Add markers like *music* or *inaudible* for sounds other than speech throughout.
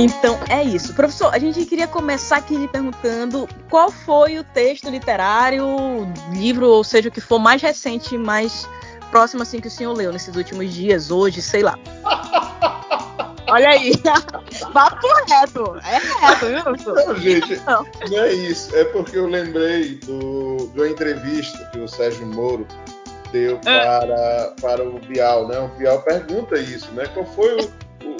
Então é isso. Professor, a gente queria começar aqui lhe perguntando qual foi o texto literário, livro, ou seja, o que for mais recente, mais próximo assim que o senhor leu nesses últimos dias, hoje, sei lá. *laughs* Olha aí. *laughs* Papo reto. É reto, viu, professor? Não, gente, não. não é isso. É porque eu lembrei do, de uma entrevista que o Sérgio Moro deu é. para, para o Bial, né? O Bial pergunta isso, né? Qual foi o,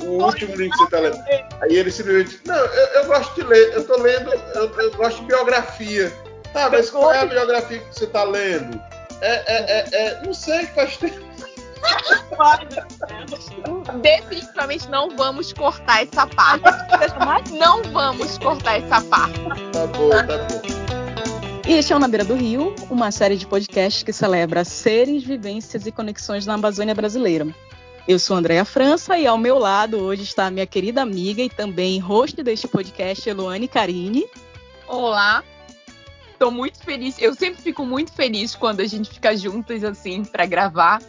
o, último livro que você está lendo? Aí ele simplesmente, não, eu, eu, gosto de ler, eu estou lendo, eu, eu, gosto de biografia. Tá, mas qual é a biografia que você está lendo? É, é, é, é, não sei, faz tempo. Definitivamente não vamos cortar essa parte. Não vamos cortar essa parte. Tá bom, tá bom. E este é o Na Beira do Rio, uma série de podcasts que celebra seres, vivências e conexões na Amazônia brasileira. Eu sou Andréa França e ao meu lado hoje está a minha querida amiga e também host deste podcast, Eloane Carine. Olá, Estou muito feliz. Eu sempre fico muito feliz quando a gente fica juntas assim para gravar.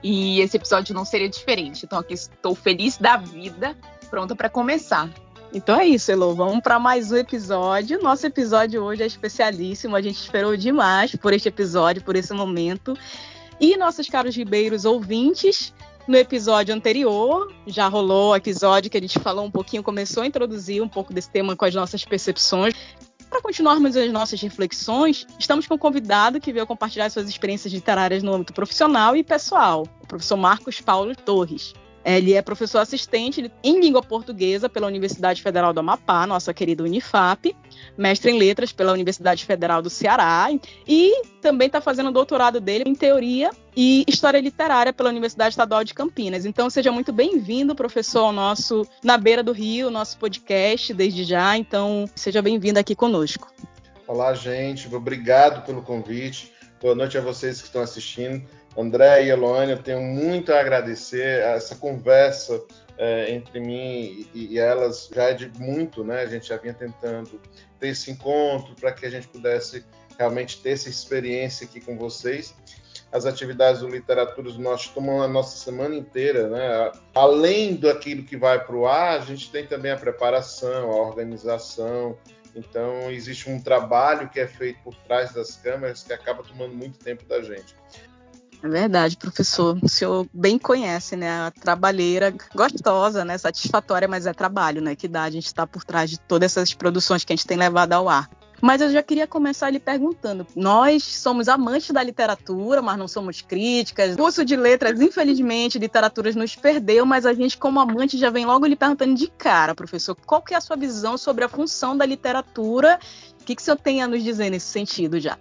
E esse episódio não seria diferente. Então aqui estou feliz da vida, pronta para começar. Então é isso, Elo. Vamos para mais um episódio. Nosso episódio hoje é especialíssimo. A gente esperou demais por este episódio, por esse momento. E nossos caros ribeiros ouvintes, no episódio anterior, já rolou o episódio que a gente falou um pouquinho, começou a introduzir um pouco desse tema com as nossas percepções. Para continuarmos as nossas reflexões, estamos com um convidado que veio compartilhar suas experiências literárias no âmbito profissional e pessoal, o professor Marcos Paulo Torres. Ele é professor assistente em língua portuguesa pela Universidade Federal do Amapá, nossa querida Unifap, mestre em letras pela Universidade Federal do Ceará e também está fazendo o doutorado dele em teoria e história literária pela Universidade Estadual de Campinas. Então seja muito bem-vindo, professor, ao nosso Na Beira do Rio, nosso podcast desde já. Então seja bem-vindo aqui conosco. Olá, gente. Obrigado pelo convite. Boa noite a vocês que estão assistindo. André e Eloane, eu tenho muito a agradecer essa conversa é, entre mim e, e, elas já é de muito, né? A gente já vinha tentando ter esse encontro para que a gente pudesse realmente ter essa experiência aqui com vocês. As atividades do Literatura nós tomam a nossa semana inteira, né? Além daquilo que vai para o ar, a gente tem também a preparação, a organização. Então, existe um trabalho que é feito por trás das câmeras que acaba tomando muito tempo da gente. É verdade, professor. O senhor bem conhece, né? A trabalheira gostosa, né? Satisfatória, mas é trabalho, né? Que dá a gente estar tá por trás de todas essas produções que a gente tem levado ao ar. Mas eu já queria começar lhe perguntando. Nós somos amantes da literatura, mas não somos críticas. Curso de letras, infelizmente, literaturas nos perdeu, mas a gente, como amante, já vem logo lhe perguntando de cara, professor, qual que é a sua visão sobre a função da literatura? O que, que o senhor tem a nos dizer nesse sentido já?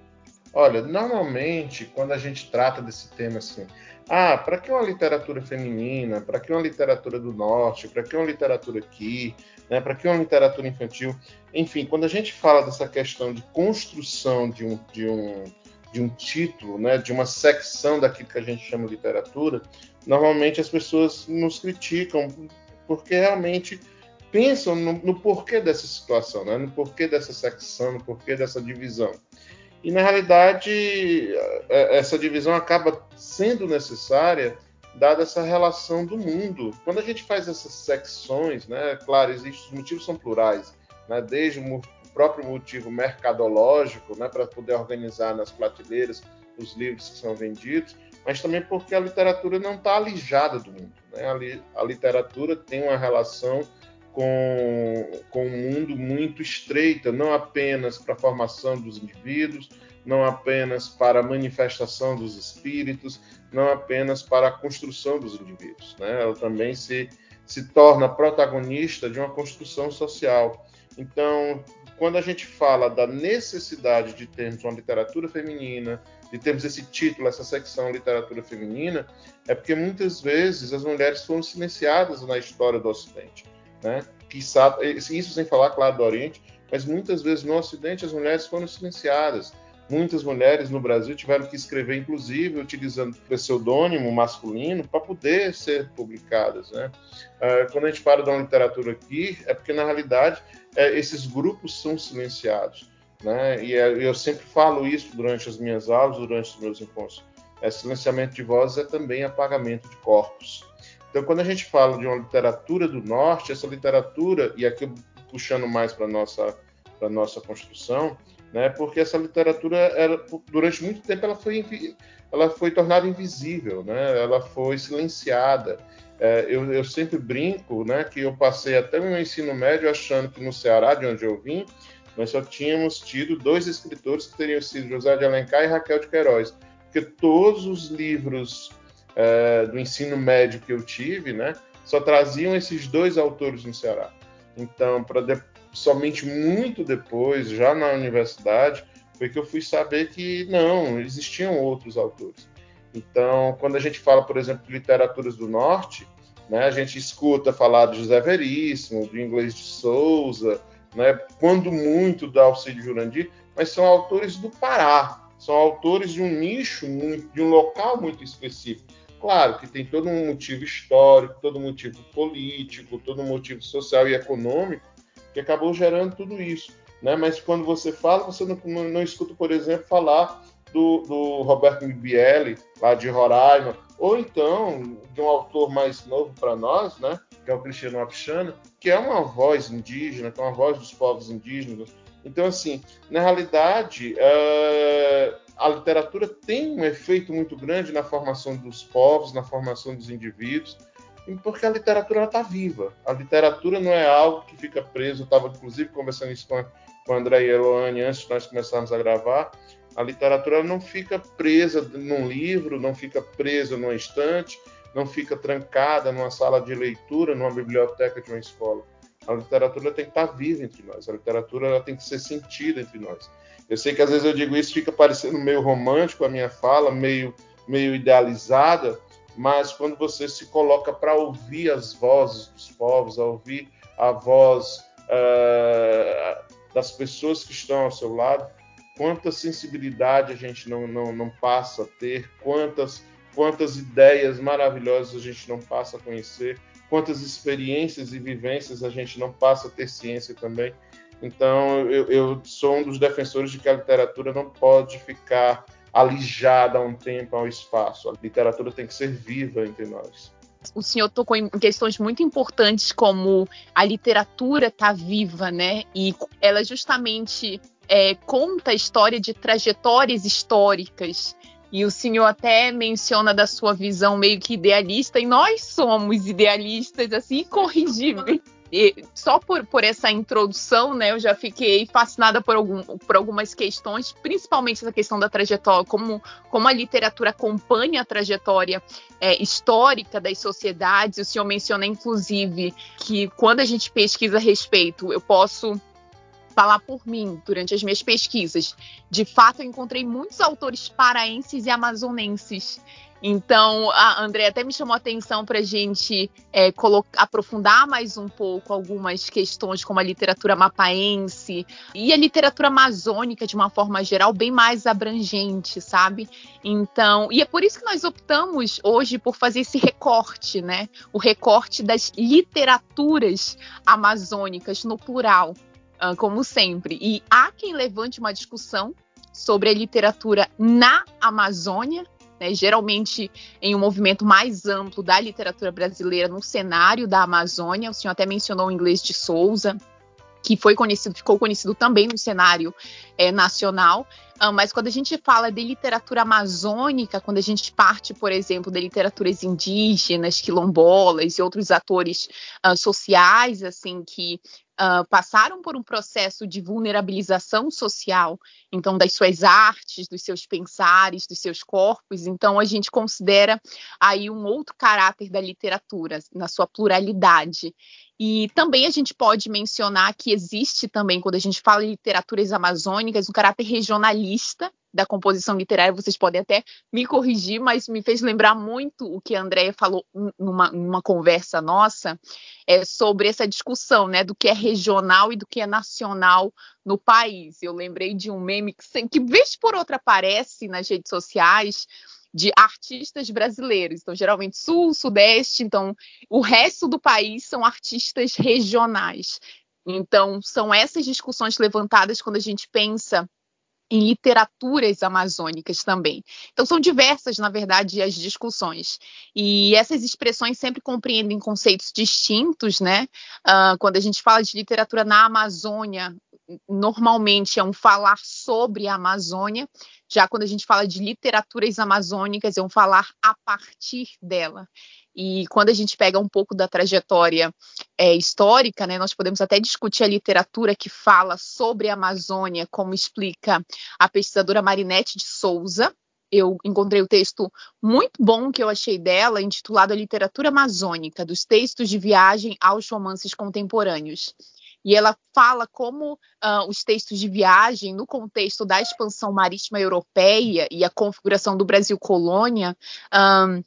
Olha, normalmente, quando a gente trata desse tema assim, ah, para que uma literatura feminina? Para que uma literatura do norte? Para que uma literatura aqui? Né? Para que uma literatura infantil? Enfim, quando a gente fala dessa questão de construção de um, de um, de um título, né? de uma secção daquilo que a gente chama de literatura, normalmente as pessoas nos criticam porque realmente pensam no, no porquê dessa situação, né? no porquê dessa secção, no porquê dessa divisão. E na realidade, é, essa divisão acaba sendo necessária dada essa relação do mundo. Quando a gente faz essas secções, né, claro, existem os motivos são plurais, né, desde o próprio motivo mercadológico, né, para poder organizar nas prateleiras os livros que são vendidos, mas também porque a literatura não está alijada do mundo. Né? A, li, a literatura tem uma relação com, com um mundo muito estreita, não apenas para a formação dos indivíduos, não apenas para a manifestação dos espíritos, não apenas para a construção dos indivíduos. Né? Ela também se, se torna protagonista de uma construção social. Então, quando a gente fala da necessidade de termos uma literatura feminina, de termos esse título, essa secção literatura feminina, é porque muitas vezes as mulheres foram silenciadas na história do Ocidente né? isso sem falar, claro, do Oriente, mas muitas vezes no Ocidente as mulheres foram silenciadas. Muitas mulheres no Brasil tiveram que escrever, inclusive, utilizando pseudônimo masculino para poder ser publicadas. Né? Uh, quando a gente fala da literatura aqui, é porque, na realidade, é, esses grupos são silenciados. Né? E é, eu sempre falo isso durante as minhas aulas, durante os meus encontros. É, silenciamento de vozes é também apagamento de corpos. Então, quando a gente fala de uma literatura do norte, essa literatura, e aqui puxando mais para a nossa, nossa construção, né, porque essa literatura, era, durante muito tempo, ela foi, ela foi tornada invisível, né, ela foi silenciada. É, eu, eu, sempre brinco né, que eu passei até meu ensino médio achando que no Ceará, de onde eu vim, nós só tínhamos tido dois escritores que teriam sido José de Alencar e Raquel de Queiroz, porque todos os livros é, do ensino médio que eu tive, né, só traziam esses dois autores no Ceará. Então, para somente muito depois, já na universidade, foi que eu fui saber que não, existiam outros autores. Então, quando a gente fala, por exemplo, de literaturas do Norte, né, a gente escuta falar de José Veríssimo, de Inglês de Souza, né, quando muito da Alcide Jurandir, mas são autores do Pará, são autores de um nicho, muito, de um local muito específico. Claro que tem todo um motivo histórico, todo um motivo político, todo um motivo social e econômico que acabou gerando tudo isso. Né? Mas quando você fala, você não, não, não escuta, por exemplo, falar do, do Roberto Mibielli, lá de Roraima, ou então de um autor mais novo para nós, né? que é o Cristiano Apchana, que é uma voz indígena, que é uma voz dos povos indígenas. Então, assim, na realidade, uh, a literatura tem um efeito muito grande na formação dos povos, na formação dos indivíduos, porque a literatura está viva. A literatura não é algo que fica preso. Eu estava, inclusive, conversando isso com com a André e a Eloane antes de nós começarmos a gravar. A literatura não fica presa num livro, não fica presa numa estante, não fica trancada numa sala de leitura, numa biblioteca de uma escola. A literatura tem que estar viva entre nós, a literatura tem que ser sentida entre nós. Eu sei que às vezes eu digo isso, fica parecendo meio romântico a minha fala, meio, meio idealizada, mas quando você se coloca para ouvir as vozes dos povos, a ouvir a voz uh, das pessoas que estão ao seu lado, quanta sensibilidade a gente não, não, não passa a ter, quantas quantas ideias maravilhosas a gente não passa a conhecer, quantas experiências e vivências a gente não passa a ter ciência também. Então, eu, eu sou um dos defensores de que a literatura não pode ficar alijada a um tempo, ao espaço. A literatura tem que ser viva entre nós. O senhor tocou em questões muito importantes, como a literatura está viva, né? E ela justamente é, conta a história de trajetórias históricas e o senhor até menciona da sua visão meio que idealista, e nós somos idealistas, assim, incorrigíveis. E só por, por essa introdução, né, eu já fiquei fascinada por, algum, por algumas questões, principalmente essa questão da trajetória, como, como a literatura acompanha a trajetória é, histórica das sociedades. O senhor menciona, inclusive, que quando a gente pesquisa a respeito, eu posso falar por mim durante as minhas pesquisas. De fato, eu encontrei muitos autores paraenses e amazonenses. Então, a André até me chamou a atenção para a gente é, aprofundar mais um pouco algumas questões como a literatura mapaense e a literatura amazônica de uma forma geral bem mais abrangente, sabe? Então, e é por isso que nós optamos hoje por fazer esse recorte, né? O recorte das literaturas amazônicas no plural. Ah, como sempre. E há quem levante uma discussão sobre a literatura na Amazônia, né, geralmente em um movimento mais amplo da literatura brasileira no cenário da Amazônia. O senhor até mencionou o inglês de Souza, que foi conhecido, ficou conhecido também no cenário é, nacional. Uh, mas quando a gente fala de literatura amazônica, quando a gente parte, por exemplo, de literaturas indígenas, quilombolas e outros atores uh, sociais, assim, que uh, passaram por um processo de vulnerabilização social, então, das suas artes, dos seus pensares, dos seus corpos. Então, a gente considera aí um outro caráter da literatura, na sua pluralidade. E também a gente pode mencionar que existe também, quando a gente fala em literaturas amazônicas, um caráter regionalista da composição literária, vocês podem até me corrigir, mas me fez lembrar muito o que a Andrea falou numa, numa conversa nossa é, sobre essa discussão né, do que é regional e do que é nacional no país. Eu lembrei de um meme que, que vez por outra aparece nas redes sociais de artistas brasileiros. Então, geralmente sul, sudeste, então o resto do país são artistas regionais. Então, são essas discussões levantadas quando a gente pensa em literaturas amazônicas também. Então, são diversas, na verdade, as discussões. E essas expressões sempre compreendem conceitos distintos, né? Uh, quando a gente fala de literatura na Amazônia, normalmente é um falar sobre a Amazônia, já quando a gente fala de literaturas amazônicas, é um falar a partir dela. E quando a gente pega um pouco da trajetória é, histórica, né, nós podemos até discutir a literatura que fala sobre a Amazônia, como explica a pesquisadora Marinette de Souza. Eu encontrei o texto muito bom que eu achei dela, intitulado A Literatura Amazônica, dos textos de viagem aos romances contemporâneos. E ela fala como uh, os textos de viagem, no contexto da expansão marítima europeia e a configuração do Brasil colônia, um,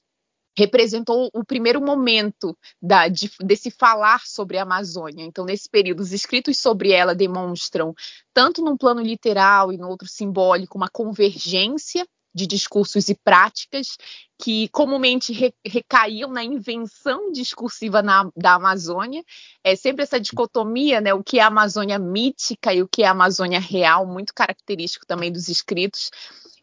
representou o primeiro momento da, de, desse falar sobre a Amazônia. Então, nesse período, os escritos sobre ela demonstram, tanto num plano literal e no outro simbólico, uma convergência de discursos e práticas que comumente re, recaíam na invenção discursiva na, da Amazônia. É sempre essa dicotomia, né, o que é a Amazônia mítica e o que é a Amazônia real, muito característico também dos escritos.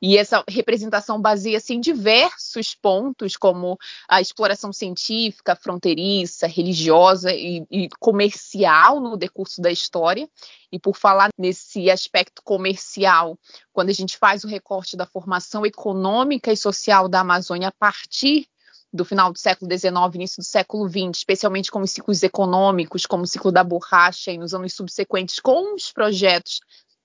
E essa representação baseia-se em diversos pontos, como a exploração científica, fronteiriça, religiosa e, e, comercial no decurso da história. E por falar nesse aspecto comercial, quando a gente faz o recorte da formação econômica e social da Amazônia a partir do final do século XIX, início do século XX, especialmente com os ciclos econômicos, como o ciclo da borracha, e nos anos subsequentes, com os projetos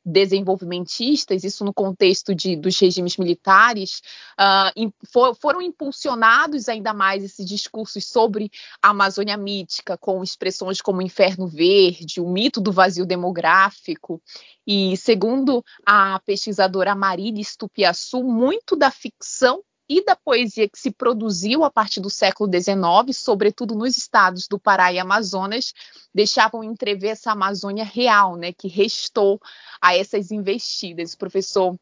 desenvolvimentistas, isso no contexto de, dos regimes militares, uh, for, foram impulsionados ainda mais esses discursos sobre a Amazônia mítica, com expressões como Inferno Verde, o mito do vazio demográfico. E, segundo a pesquisadora Marília Stupiaçu, muito da ficção e da poesia que se produziu a partir do século XIX, sobretudo nos estados do Pará e Amazonas, deixavam entrever essa Amazônia real, né, que restou a essas investidas. O professor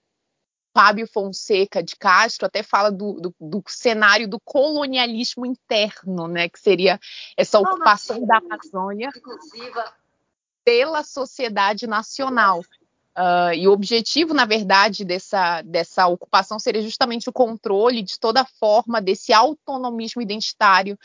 Fábio Fonseca de Castro até fala do, do, do, cenário do colonialismo interno, né, que seria essa ocupação da Amazônia pela sociedade nacional. Uh, e o objetivo, na verdade, dessa, dessa ocupação seria justamente o controle de toda forma desse autonomismo identitário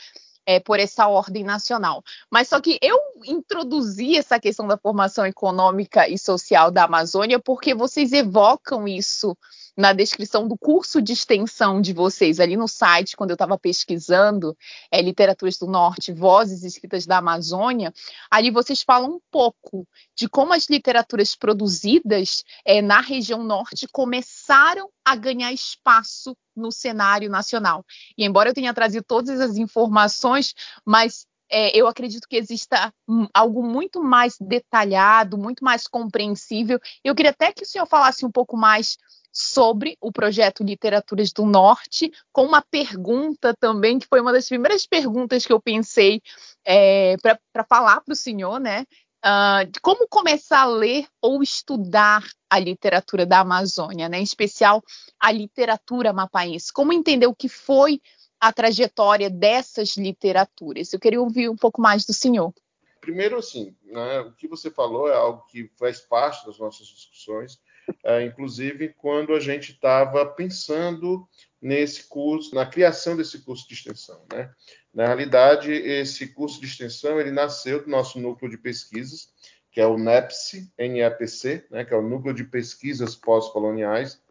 é, por essa ordem nacional. Mas só que eu introduzi essa questão da formação econômica e social da Amazônia porque vocês evocam isso na descrição do curso de extensão de vocês, ali no site, quando eu estava pesquisando é, Literaturas do Norte, Vozes Escritas da Amazônia, ali vocês falam um pouco de como as literaturas produzidas é, na região norte começaram a ganhar espaço no cenário nacional. E embora eu tenha trazido todas as informações, mas é, eu acredito que exista algo muito mais detalhado, muito mais compreensível. Eu queria até que o senhor falasse um pouco mais sobre o projeto Literaturas do Norte, com uma pergunta também, que foi uma das primeiras perguntas que eu pensei é, para falar para o senhor, né? Uh, de como começar a ler ou estudar a literatura da Amazônia, né? em especial a literatura mapaense. Como entender o que foi a trajetória dessas literaturas? Eu queria ouvir um pouco mais do senhor. Primeiro, assim, né, o que você falou é algo que faz parte das nossas discussões é, inclusive quando a gente estava pensando nesse curso, na criação desse curso de extensão. Né? Na realidade, esse curso de extensão ele nasceu do nosso núcleo de pesquisas, que é o NEPC, NEPC, né, que é o Núcleo de Pesquisas Pós-Coloniais,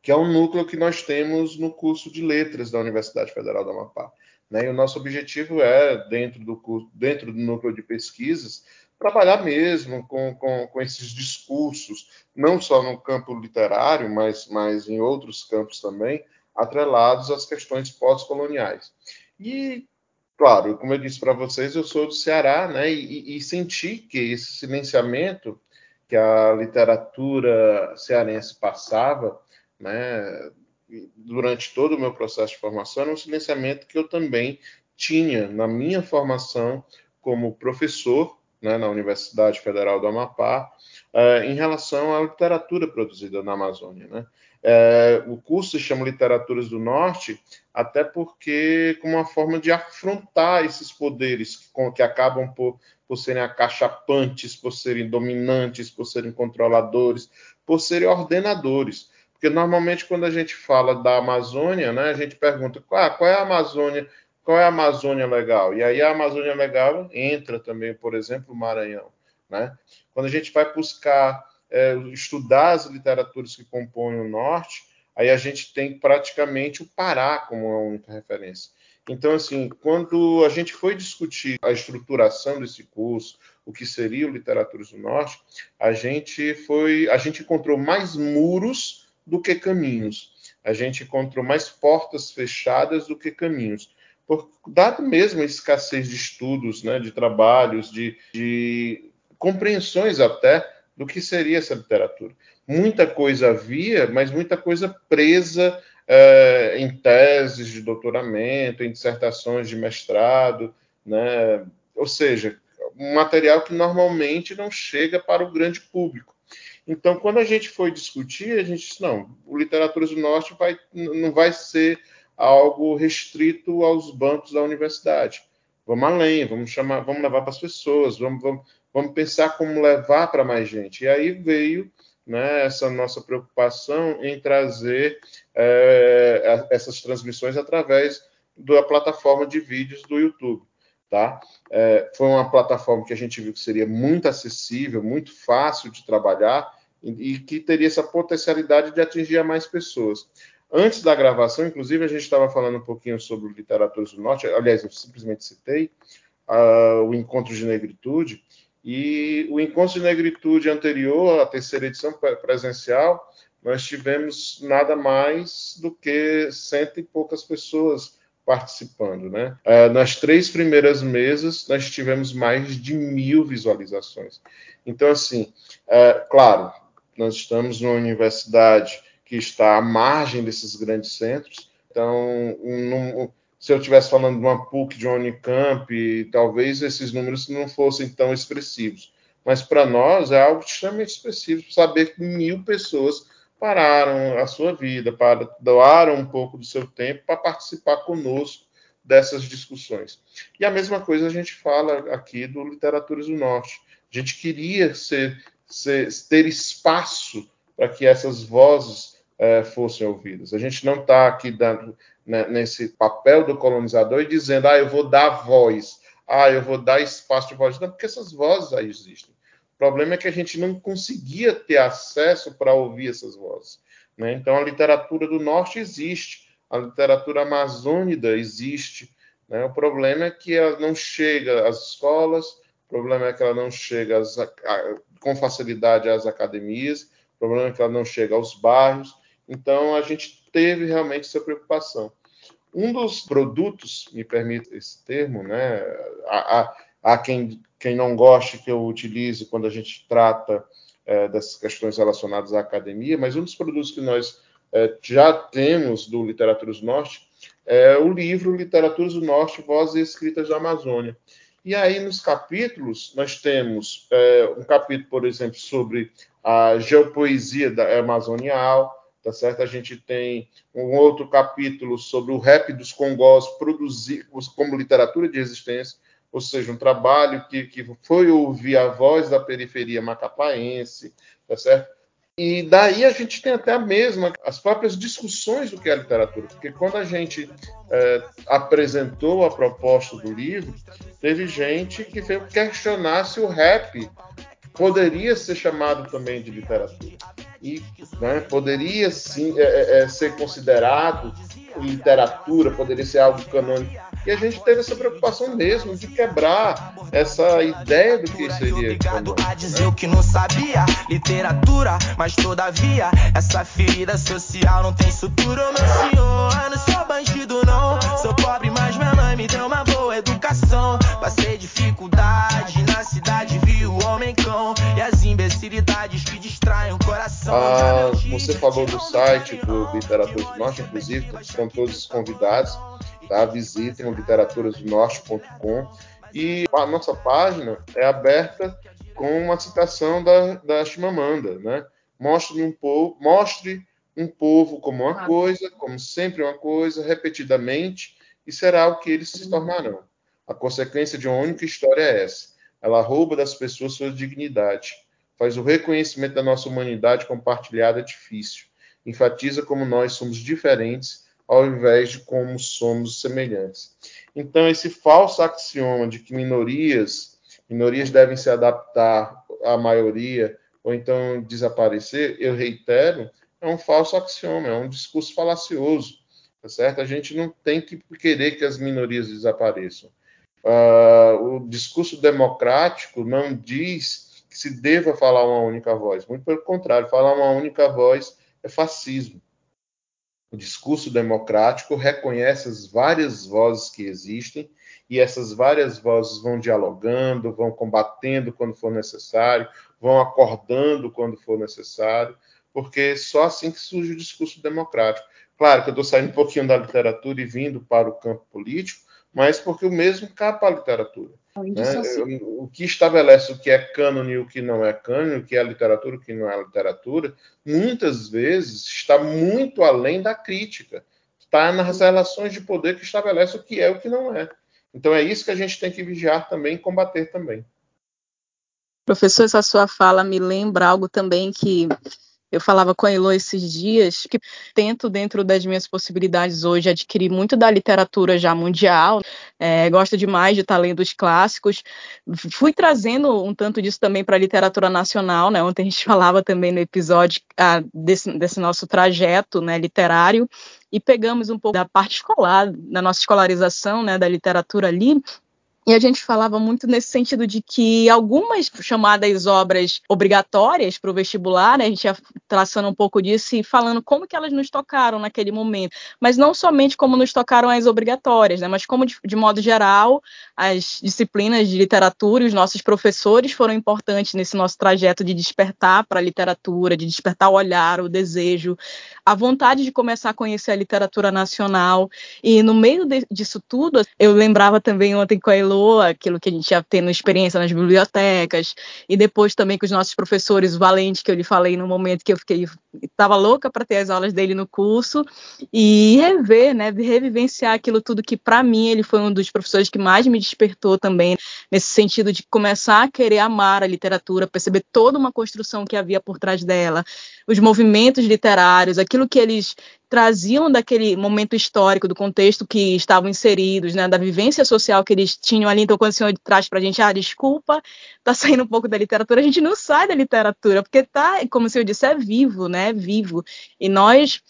que é um núcleo que nós temos no curso de Letras da Universidade Federal do Amapá. Né? E o nosso objetivo é, dentro do, curso, dentro do núcleo de pesquisas, trabalhar mesmo com, com, com, esses discursos, não só no campo literário, mas, mas em outros campos também, atrelados às questões pós-coloniais. E, claro, como eu disse para vocês, eu sou do Ceará, né, e, e senti que esse silenciamento que a literatura cearense passava, né, durante todo o meu processo de formação, era um silenciamento que eu também tinha na minha formação como professor né, na Universidade Federal do Amapá, uh, em relação à literatura produzida na Amazônia. Né? Uh, o curso se chama Literaturas do Norte, até porque como uma forma de afrontar esses poderes que, que acabam por, por serem acachapantes, por serem dominantes, por serem controladores, por serem ordenadores. Porque normalmente quando a gente fala da Amazônia, né, a gente pergunta ah, qual é a Amazônia, qual é a Amazônia legal? E aí a Amazônia legal entra também, por exemplo, o Maranhão. Né? Quando a gente vai buscar é, estudar as literaturas que compõem o norte, aí a gente tem praticamente o Pará como a única referência. Então, assim, quando a gente foi discutir a estruturação desse curso, o que seria o Literaturas do Norte, a gente foi, a gente encontrou mais muros do que caminhos. A gente encontrou mais portas fechadas do que caminhos. Por, dado mesmo a escassez de estudos, né, de trabalhos, de, de compreensões até do que seria essa literatura. Muita coisa havia, mas muita coisa presa é, em teses de doutoramento, em dissertações de mestrado, né? ou seja, um material que normalmente não chega para o grande público. Então, quando a gente foi discutir, a gente disse, não, o Literaturas do Norte vai, não vai ser algo restrito aos bancos da universidade. Vamos além, vamos chamar, vamos levar para as pessoas, vamos, vamos, vamos pensar como levar para mais gente. E aí veio né, essa nossa preocupação em trazer é, essas transmissões através da plataforma de vídeos do YouTube. Tá? É, foi uma plataforma que a gente viu que seria muito acessível, muito fácil de trabalhar e, e que teria essa potencialidade de atingir a mais pessoas. Antes da gravação, inclusive, a gente estava falando um pouquinho sobre Literaturas do Norte, aliás, eu simplesmente citei uh, o Encontro de Negritude, e o Encontro de Negritude anterior, a terceira edição presencial, nós tivemos nada mais do que cento e poucas pessoas participando, né? Uh, nas três primeiras mesas, nós tivemos mais de mil visualizações. Então, assim, uh, claro, nós estamos numa universidade que está à margem desses grandes centros, então, se eu estivesse falando de uma PUC, de uma Unicamp, talvez esses números não fossem tão expressivos. Mas para nós é algo extremamente expressivo saber que mil pessoas pararam a sua vida, para, doaram um pouco do seu tempo para participar conosco dessas discussões. E a mesma coisa a gente fala aqui do Literaturas do Norte. A gente queria ser, ser, ter espaço para que essas vozes é, fossem ouvidas. A gente não está aqui dando, né, nesse papel do colonizador e dizendo, ah, eu vou dar voz, ah, eu vou dar espaço de voz. Não, porque essas vozes aí existem. O problema é que a gente não conseguia ter acesso para ouvir essas vozes. Né? Então, a literatura do norte existe, a literatura amazônida existe. Né? O problema é que ela não chega às escolas, o problema é que ela não chega às, a, com facilidade às academias, o problema é que ela não chega aos bairros. Então, a gente teve realmente essa preocupação. Um dos produtos, me permite esse termo, né? Há, há, quem, quem não goste que eu utilize quando a gente trata é, dessas questões relacionadas à academia, mas um dos produtos que nós é, já temos do Literaturas do Norte é o livro Literaturas do Norte, Vozes Escritas da Amazônia. E aí, nos capítulos, nós temos é, um capítulo, por exemplo, sobre a geopoesia da Amazonial, tá certo? A gente tem um outro capítulo sobre o rap dos congós produzido como literatura de resistência, ou seja, um trabalho que, que foi ouvir a voz da periferia macapaense, tá certo? E daí a gente tem até a mesma, as próprias discussões do que é literatura, porque quando a gente é, apresentou a proposta do livro, teve gente que veio questionar se o rap poderia ser chamado também de literatura e né, poderia sim é, é, é, ser considerado literatura, poderia ser algo canônico. E a gente teve essa preocupação mesmo de quebrar essa ideia do que seria. Obrigado a dizer o que não sabia, literatura, mas todavia essa ferida social não tem sutura, meu senhor. Eu não sou bandido, não. Sou pobre, mas minha mãe me deu uma boa educação. Passei dificuldade na cidade, vi o homem cão e as imbecilidades que distraem. Ah, você falou do site do Literatura do Norte, inclusive, estão todos os convidados, tá? Visitem o literaturasdonorte.com e a nossa página é aberta com uma citação da, da Chimamanda, né? Mostre um povo, mostre um povo como uma coisa, como sempre uma coisa, repetidamente, e será o que eles se tornarão. A consequência de uma única história é essa. Ela rouba das pessoas sua dignidade, faz o reconhecimento da nossa humanidade compartilhada difícil, enfatiza como nós somos diferentes ao invés de como somos semelhantes. Então, esse falso axioma de que minorias, minorias devem se adaptar à maioria ou então desaparecer, eu reitero, é um falso axioma, é um discurso falacioso, tá certo? A gente não tem que querer que as minorias desapareçam. Uh, o discurso democrático não diz que se deva falar uma única voz, muito pelo contrário, falar uma única voz é fascismo. O discurso democrático reconhece as várias vozes que existem e essas várias vozes vão dialogando, vão combatendo quando for necessário, vão acordando quando for necessário, porque só assim que surge o discurso democrático. Claro que eu estou saindo um pouquinho da literatura e vindo para o campo político, mas porque o mesmo capa a literatura. Né? O que estabelece o que é cânone e o que não é cânone, o que é literatura e o que não é literatura, muitas vezes está muito além da crítica. Está nas relações de poder que estabelece o que é e o que não é. Então é isso que a gente tem que vigiar também e combater também. Professor, essa sua fala me lembra algo também que eu falava com a Elo esses dias que tento, dentro das minhas possibilidades hoje, adquirir muito da literatura já mundial. É, gosto demais de estar lendo os clássicos. Fui trazendo um tanto disso também para a literatura nacional. Né? Ontem a gente *laughs* falava também no episódio ah, desse, desse nosso trajeto né, literário e pegamos um pouco da parte escolar, da nossa escolarização, né, da literatura ali, e a gente falava muito nesse sentido de que algumas chamadas obras obrigatórias para o vestibular, né, a gente ia traçando um pouco disso e falando como que elas nos tocaram naquele momento, mas não somente como nos tocaram as obrigatórias, né, mas como de, de modo geral as disciplinas de literatura e os nossos professores foram importantes nesse nosso trajeto de despertar para a literatura, de despertar o olhar, o desejo, a vontade de começar a conhecer a literatura nacional. E no meio de, disso tudo, eu lembrava também ontem com a aquilo que a gente já tendo experiência nas bibliotecas, e depois também com os nossos professores, o Valente, que eu lhe falei no momento que eu fiquei, estava louca para ter as aulas dele no curso, e rever, né, revivenciar aquilo tudo que para mim ele foi um dos professores que mais me despertou também, nesse sentido de começar a querer amar a literatura, perceber toda uma construção que havia por trás dela, os movimentos literários, aquilo que eles traziam daquele momento histórico, do contexto que estavam inseridos, né, da vivência social que eles tinham ali. Então, quando o senhor traz para a gente, ah, desculpa, tá *laughs* saindo um pouco da literatura, a gente não sai da literatura, porque tá, como o senhor disse, é vivo, né, é vivo. E nós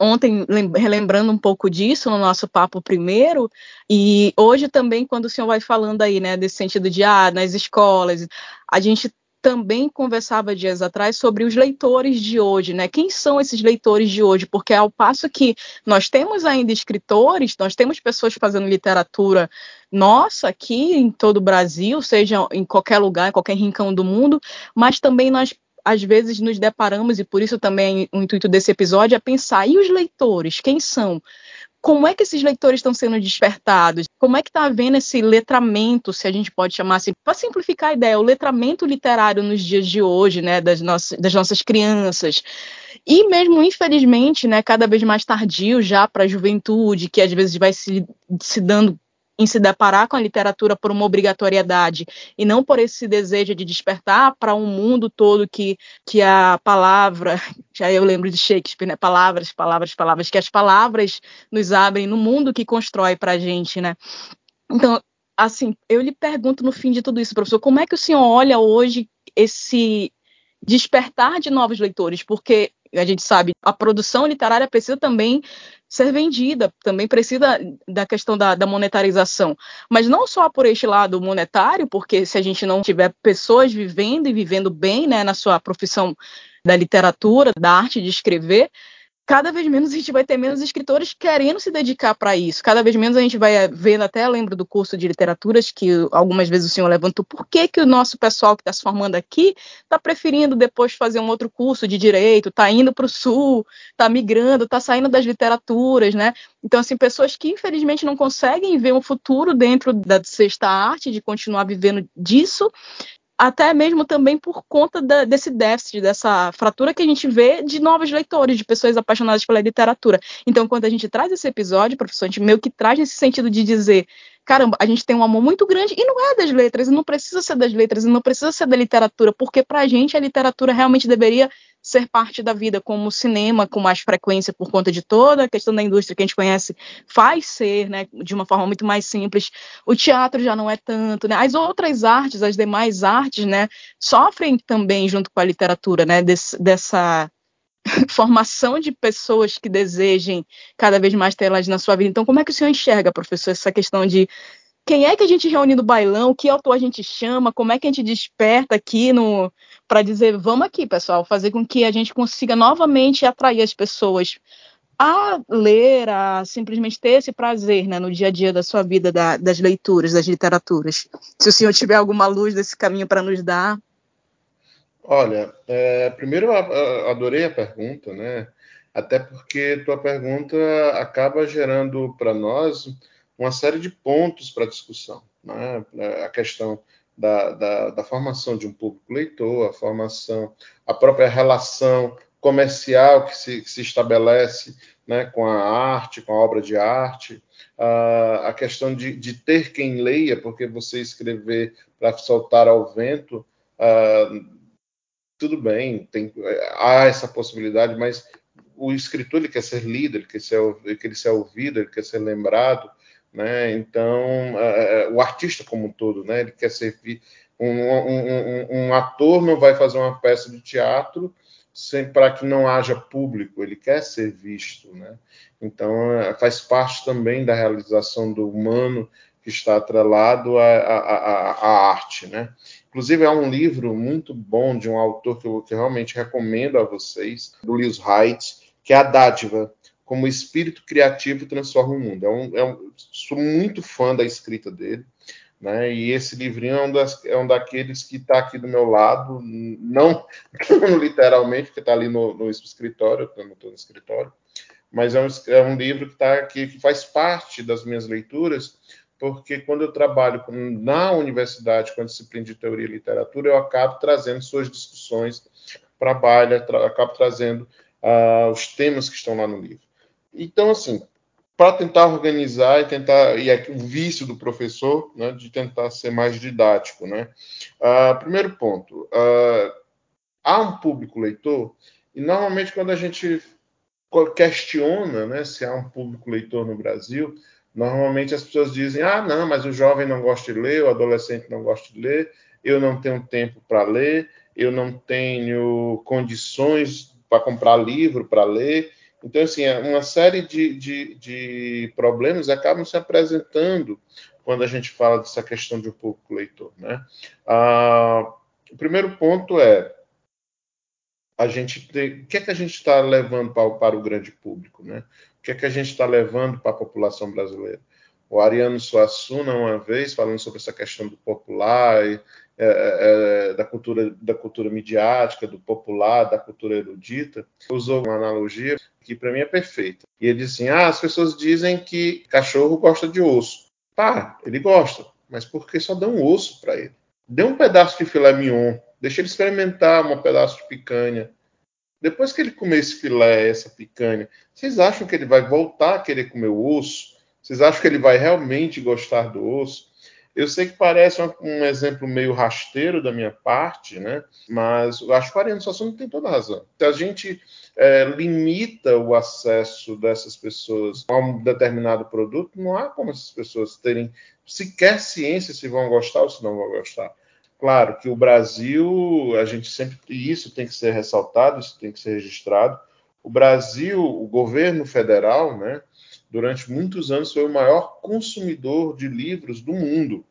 ontem relembrando um pouco disso no nosso papo primeiro e hoje também quando o senhor vai falando aí né desse sentido de ah nas escolas a gente também conversava dias atrás sobre os leitores de hoje, né? Quem são esses leitores de hoje? Porque ao passo que nós temos ainda escritores, nós temos pessoas fazendo literatura nossa aqui em todo o Brasil, seja em qualquer lugar, em qualquer rincão do mundo, mas também nós às vezes nos deparamos, e por isso também o intuito desse episódio é pensar, e os leitores, quem são? Como é que esses leitores estão sendo despertados? Como é que está havendo esse letramento, se a gente pode chamar assim, para simplificar a ideia, o letramento literário nos dias de hoje, né, das nossas, das nossas crianças. E mesmo, infelizmente, né, cada vez mais tardio já para a juventude, que às vezes vai se, se dando em se deparar com a literatura por uma obrigatoriedade e não por esse desejo de despertar para um mundo todo que, que a palavra, *laughs* já eu lembro de Shakespeare, né? palavras, palavras, palavras, que as palavras nos abrem no mundo que constrói para a gente, né? Então, assim, eu lhe pergunto no fim de tudo isso, professor, como é que o senhor olha hoje esse despertar de novos leitores? Porque a gente sabe, a produção literária precisa também ser vendida, também precisa da questão da, da, monetarização. Mas não só por este lado monetário, porque se a gente não tiver pessoas vivendo e vivendo bem né, na sua profissão da literatura, da arte de escrever, cada vez menos a gente vai ter menos escritores querendo se dedicar para isso. Cada vez menos a gente vai vendo, até lembro do curso de literaturas, que algumas vezes o senhor levantou, por que, que o nosso pessoal que está se formando aqui está preferindo depois fazer um outro curso de direito, está indo para o sul, está migrando, está saindo das literaturas, né? Então, assim, pessoas que infelizmente não conseguem ver um futuro dentro da sexta arte, de continuar vivendo disso, até mesmo também por conta da, desse déficit, dessa fratura que a gente vê de novos leitores, de pessoas apaixonadas pela literatura. Então, quando a gente traz esse episódio, professor, a gente meio que traz nesse sentido de dizer caramba, a gente tem um amor muito grande e não é das letras, e não precisa ser das letras, e não precisa ser da literatura, porque para a gente a literatura realmente deveria ser parte da vida, como o cinema com mais frequência por conta de toda a questão da indústria que a gente conhece faz ser, né, de uma forma muito mais simples. O teatro já não é tanto, né? As outras artes, as demais artes, né, sofrem também junto com a literatura, né, dessa *laughs* formação de pessoas que desejem cada vez mais ter elas na sua vida. Então, como é que o senhor enxerga, professor, essa questão de quem é que a gente reúne no bailão, que autor a gente chama, como é que a gente desperta aqui no para dizer, vamos aqui, pessoal, fazer com que a gente consiga novamente atrair as pessoas a ler, a simplesmente ter esse prazer né, no dia a dia da sua vida, da, das leituras, das literaturas. Se o senhor tiver alguma luz desse caminho para nos dar. Olha, é, primeiro eu adorei a pergunta, né? Até porque tua pergunta acaba gerando para nós uma série de pontos para discussão. Né? A questão da, da, da, formação de um público leitor, a formação, a própria relação comercial que se, que se estabelece né, com a arte, com a obra de arte, a, a questão de, de, ter quem leia, porque você escrever para soltar ao vento, tudo bem, tem, há essa possibilidade, mas o escritor ele quer ser líder, ele quer ser, ele quer ser ouvido, ele quer ser lembrado, né? Então, uh, o artista como um todo, né? Ele quer ser um, um, um, um ator não vai fazer uma peça de teatro para que não haja público, ele quer ser visto, né? Então, uh, faz parte também da realização do humano que está atrelado à, à, à, arte, né? Inclusive, há um livro muito bom de um autor que eu, que eu realmente recomendo a vocês, do Lewis Wright, que é A Dádiva, como espírito criativo transforma o mundo. É um, é um, sou muito fã da escrita dele, né? E esse livrinho é um, das, é um daqueles que está aqui do meu lado, não, *laughs* literalmente, porque está ali no, no, escritório, eu não estou no escritório, mas é um, é um livro que, tá, que, que faz parte das minhas leituras, porque quando eu trabalho na universidade com a disciplina de teoria e literatura, eu acabo trazendo suas discussões para a tra acabo trazendo uh, os temas que estão lá no livro. Então, assim, para tentar organizar e tentar, e é o vício do professor, né, de tentar ser mais didático, né? Uh, primeiro ponto, uh, há um público leitor, e normalmente quando a gente questiona, né, se há um público leitor no Brasil, normalmente as pessoas dizem, ah, não, mas o jovem não gosta de ler, o adolescente não gosta de ler, eu não tenho tempo para ler, eu não tenho condições para comprar livro para ler, então, assim, é uma série de, de, de, problemas acabam se apresentando quando a gente fala dessa questão de um público leitor. Né? Ah, o primeiro ponto é a gente o que é que a gente está levando para, para, o grande público, né? Que é que a gente está levando para a população brasileira? O Ariano Suassuna, uma vez, falando sobre essa questão do popular, e, é, é, é da, cultura, da cultura midiática, do popular, da cultura erudita, usou uma analogia que para mim é perfeita. E ele disse assim: ah, as pessoas dizem que cachorro gosta de osso. Tá, ele gosta, mas por que só dá um osso para ele? Dê um pedaço de filé mignon, deixa ele experimentar um pedaço de picanha. Depois que ele comer esse filé, essa picanha, vocês acham que ele vai voltar a querer comer o osso? Vocês acham que ele vai realmente gostar do osso? Eu sei que parece um, um, exemplo meio rasteiro da minha parte, né? Mas eu acho que o Ariano Suassuna tem toda a razão. Se a gente é, limita o acesso dessas pessoas a um determinado produto, não há como essas pessoas terem sequer ciência se vão gostar ou se não vão gostar. Claro que o Brasil, a gente sempre. E isso tem que ser ressaltado, isso tem que ser registrado. O Brasil, o governo federal, né? durante muitos anos foi o maior consumidor de livros do mundo.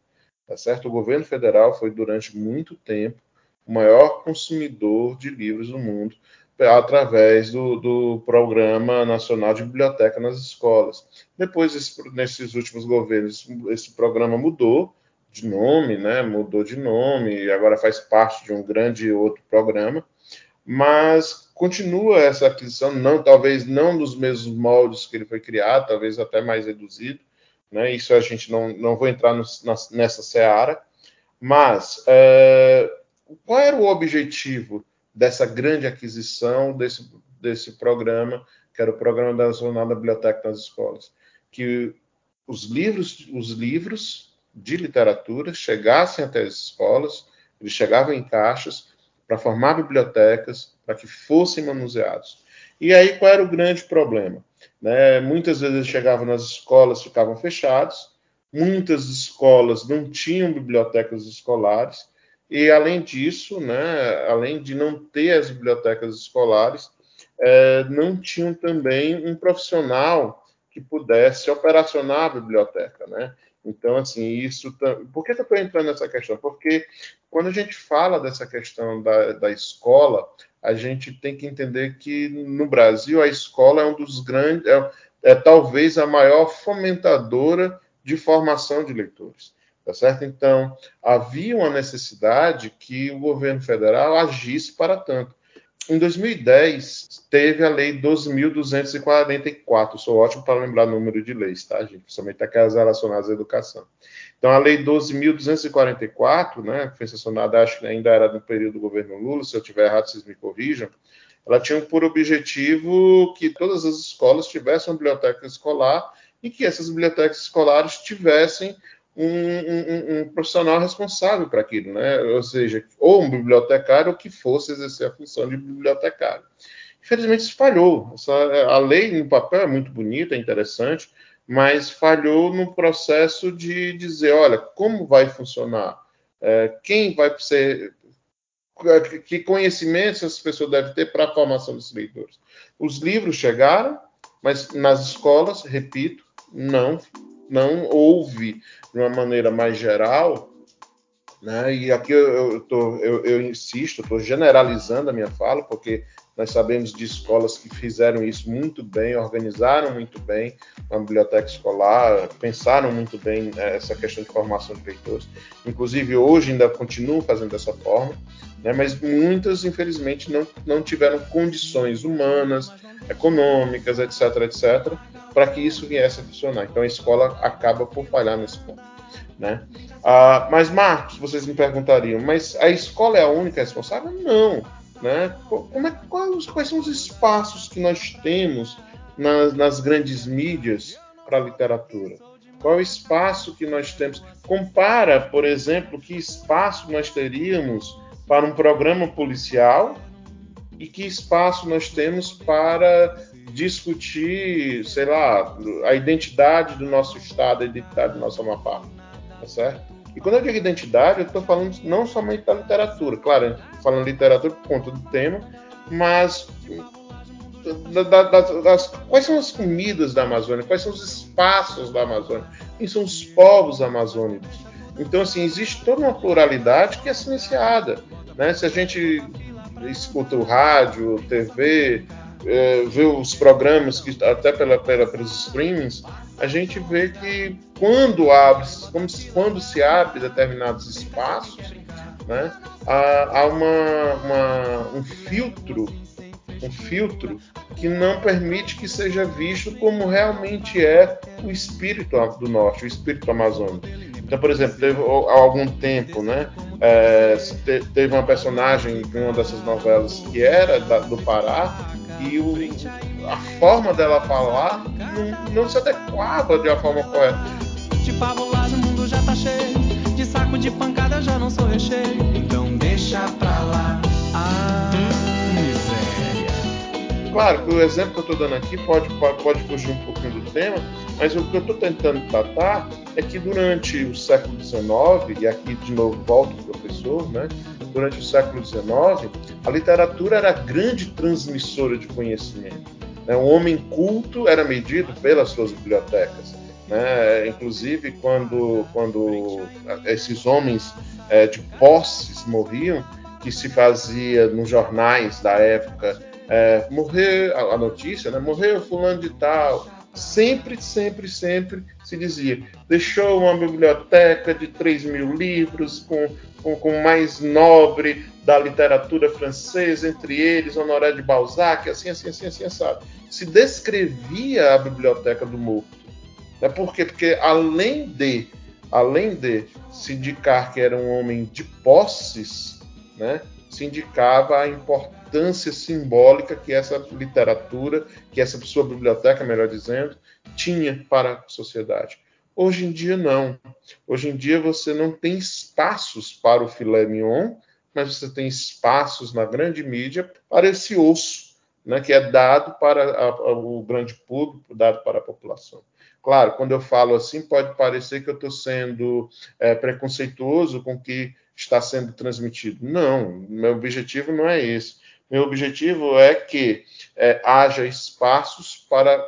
Tá certo? O governo federal foi durante muito tempo o maior consumidor de livros do mundo através do, do Programa Nacional de Biblioteca nas escolas. Depois, esse, nesses últimos governos, esse programa mudou de nome, né? Mudou de nome e agora faz parte de um grande outro programa, mas continua essa aquisição, não, talvez não nos mesmos moldes que ele foi criado, talvez até mais reduzido, né? Isso a gente não, não vou entrar no, na, nessa seara, mas é, qual era o objetivo dessa grande aquisição desse, desse programa, que era o Programa Nacional da Biblioteca nas Escolas? Que os livros, os livros de literatura chegassem até as escolas, eles chegavam em caixas para formar bibliotecas, para que fossem manuseados. E aí qual era o grande problema? Né? Muitas vezes eles chegavam nas escolas, ficavam fechados, muitas escolas não tinham bibliotecas escolares, e além disso, né, além de não ter as bibliotecas escolares, é, não tinham também um profissional que pudesse operacionar a biblioteca, né? Então, assim, isso. Por que eu estou entrando nessa questão? Porque quando a gente fala dessa questão da, da escola, a gente tem que entender que no Brasil a escola é um dos grandes. É, é talvez a maior fomentadora de formação de leitores. Tá certo? Então, havia uma necessidade que o governo federal agisse para tanto. Em 2010, teve a Lei 12.244. Sou ótimo para lembrar o número de leis, tá, gente? Principalmente aquelas relacionadas à educação. Então, a Lei 12.244, né, foi sancionada, acho que ainda era no período do governo Lula, se eu tiver errado, vocês me corrijam, ela tinha por objetivo que todas as escolas tivessem uma biblioteca escolar e que essas bibliotecas escolares tivessem um, um, um, profissional responsável para aquilo, né? Ou seja, ou um bibliotecário que fosse exercer a função de bibliotecário. Infelizmente, isso falhou. Essa, a lei no papel é muito bonita, é interessante, mas falhou no processo de dizer, olha, como vai funcionar? É, quem vai ser que conhecimentos essa pessoa deve ter para a formação dos leitores. Os livros chegaram, mas nas escolas, repito, não não houve de uma maneira mais geral, né? E aqui eu, eu, tô, eu, eu insisto, estou generalizando a minha fala, porque nós sabemos de escolas que fizeram isso muito bem, organizaram muito bem uma biblioteca escolar, pensaram muito bem né, essa questão de formação de leitores. Inclusive, hoje ainda continuam fazendo dessa forma, né, mas muitas, infelizmente, não, não tiveram condições humanas, econômicas, etc., etc., para que isso viesse a funcionar. Então, a escola acaba por falhar nesse ponto. Né? Ah, mas, Marcos, vocês me perguntariam, mas a escola é a única responsável? Não. Né? Como é, quais, quais são os espaços que nós temos nas, nas grandes mídias para a literatura? Qual é o espaço que nós temos? Compara, por exemplo, que espaço nós teríamos para um programa policial e que espaço nós temos para discutir, sei lá, a identidade do nosso estado, a identidade do nosso Amapá, tá certo? E quando eu digo identidade, eu estou falando não somente da literatura, claro, falando literatura por conta do tema, mas da, da, das, quais são as comidas da Amazônia, quais são os espaços da Amazônia, quem são os povos amazônicos. Então, assim, existe toda uma pluralidade que é silenciada. Né? Se a gente escuta o rádio, TV, é, vê os programas que até pela, pela, pelos streamings, a gente vê que quando abre, quando se abre determinados espaços, né, há, há uma, uma, um filtro, um filtro que não permite que seja visto como realmente é o espírito do norte, o espírito amazônico. Então, por exemplo, teve, há algum tempo, né, é, teve uma personagem de uma dessas novelas que era da, do Pará e o, a forma dela falar não, não se adequava de uma forma correta. De pavolagem o mundo já tá cheio, de saco de pancada já não sou recheio, então deixa pra lá. Ah, miséria. Claro que o exemplo que eu estou dando aqui pode, pode, pode fugir um pouquinho do tema, mas o que eu estou tentando tratar é que durante o século XIX, e aqui de novo volto o professor, né? durante o século XIX, a literatura era a grande transmissora de conhecimento. Né? O homem culto era medido pelas suas bibliotecas. Né? Inclusive, quando, quando esses homens é, de posses morriam, que se fazia nos jornais da época, é, morrer a, notícia, né? morreu fulano de tal, sempre, sempre, sempre se dizia: deixou uma biblioteca de 3 mil livros com, com, mais nobre da literatura francesa, entre eles Honoré de Balzac, assim, assim, assim, assim, sabe? Se descrevia a biblioteca do morto. Né? Por quê? Porque além de, além de se indicar que era um homem de posses, né? se indicava a importância simbólica que essa literatura, que essa sua biblioteca, melhor dizendo, tinha para a sociedade. Hoje em dia, não. Hoje em dia, você não tem espaços para o filé mignon, mas você tem espaços na grande mídia para esse osso, né, que é dado para a, a, o grande público, dado para a população. Claro, quando eu falo assim, pode parecer que eu estou sendo é, preconceituoso com o que está sendo transmitido. Não, meu objetivo não é esse. Meu objetivo é que é, haja espaços para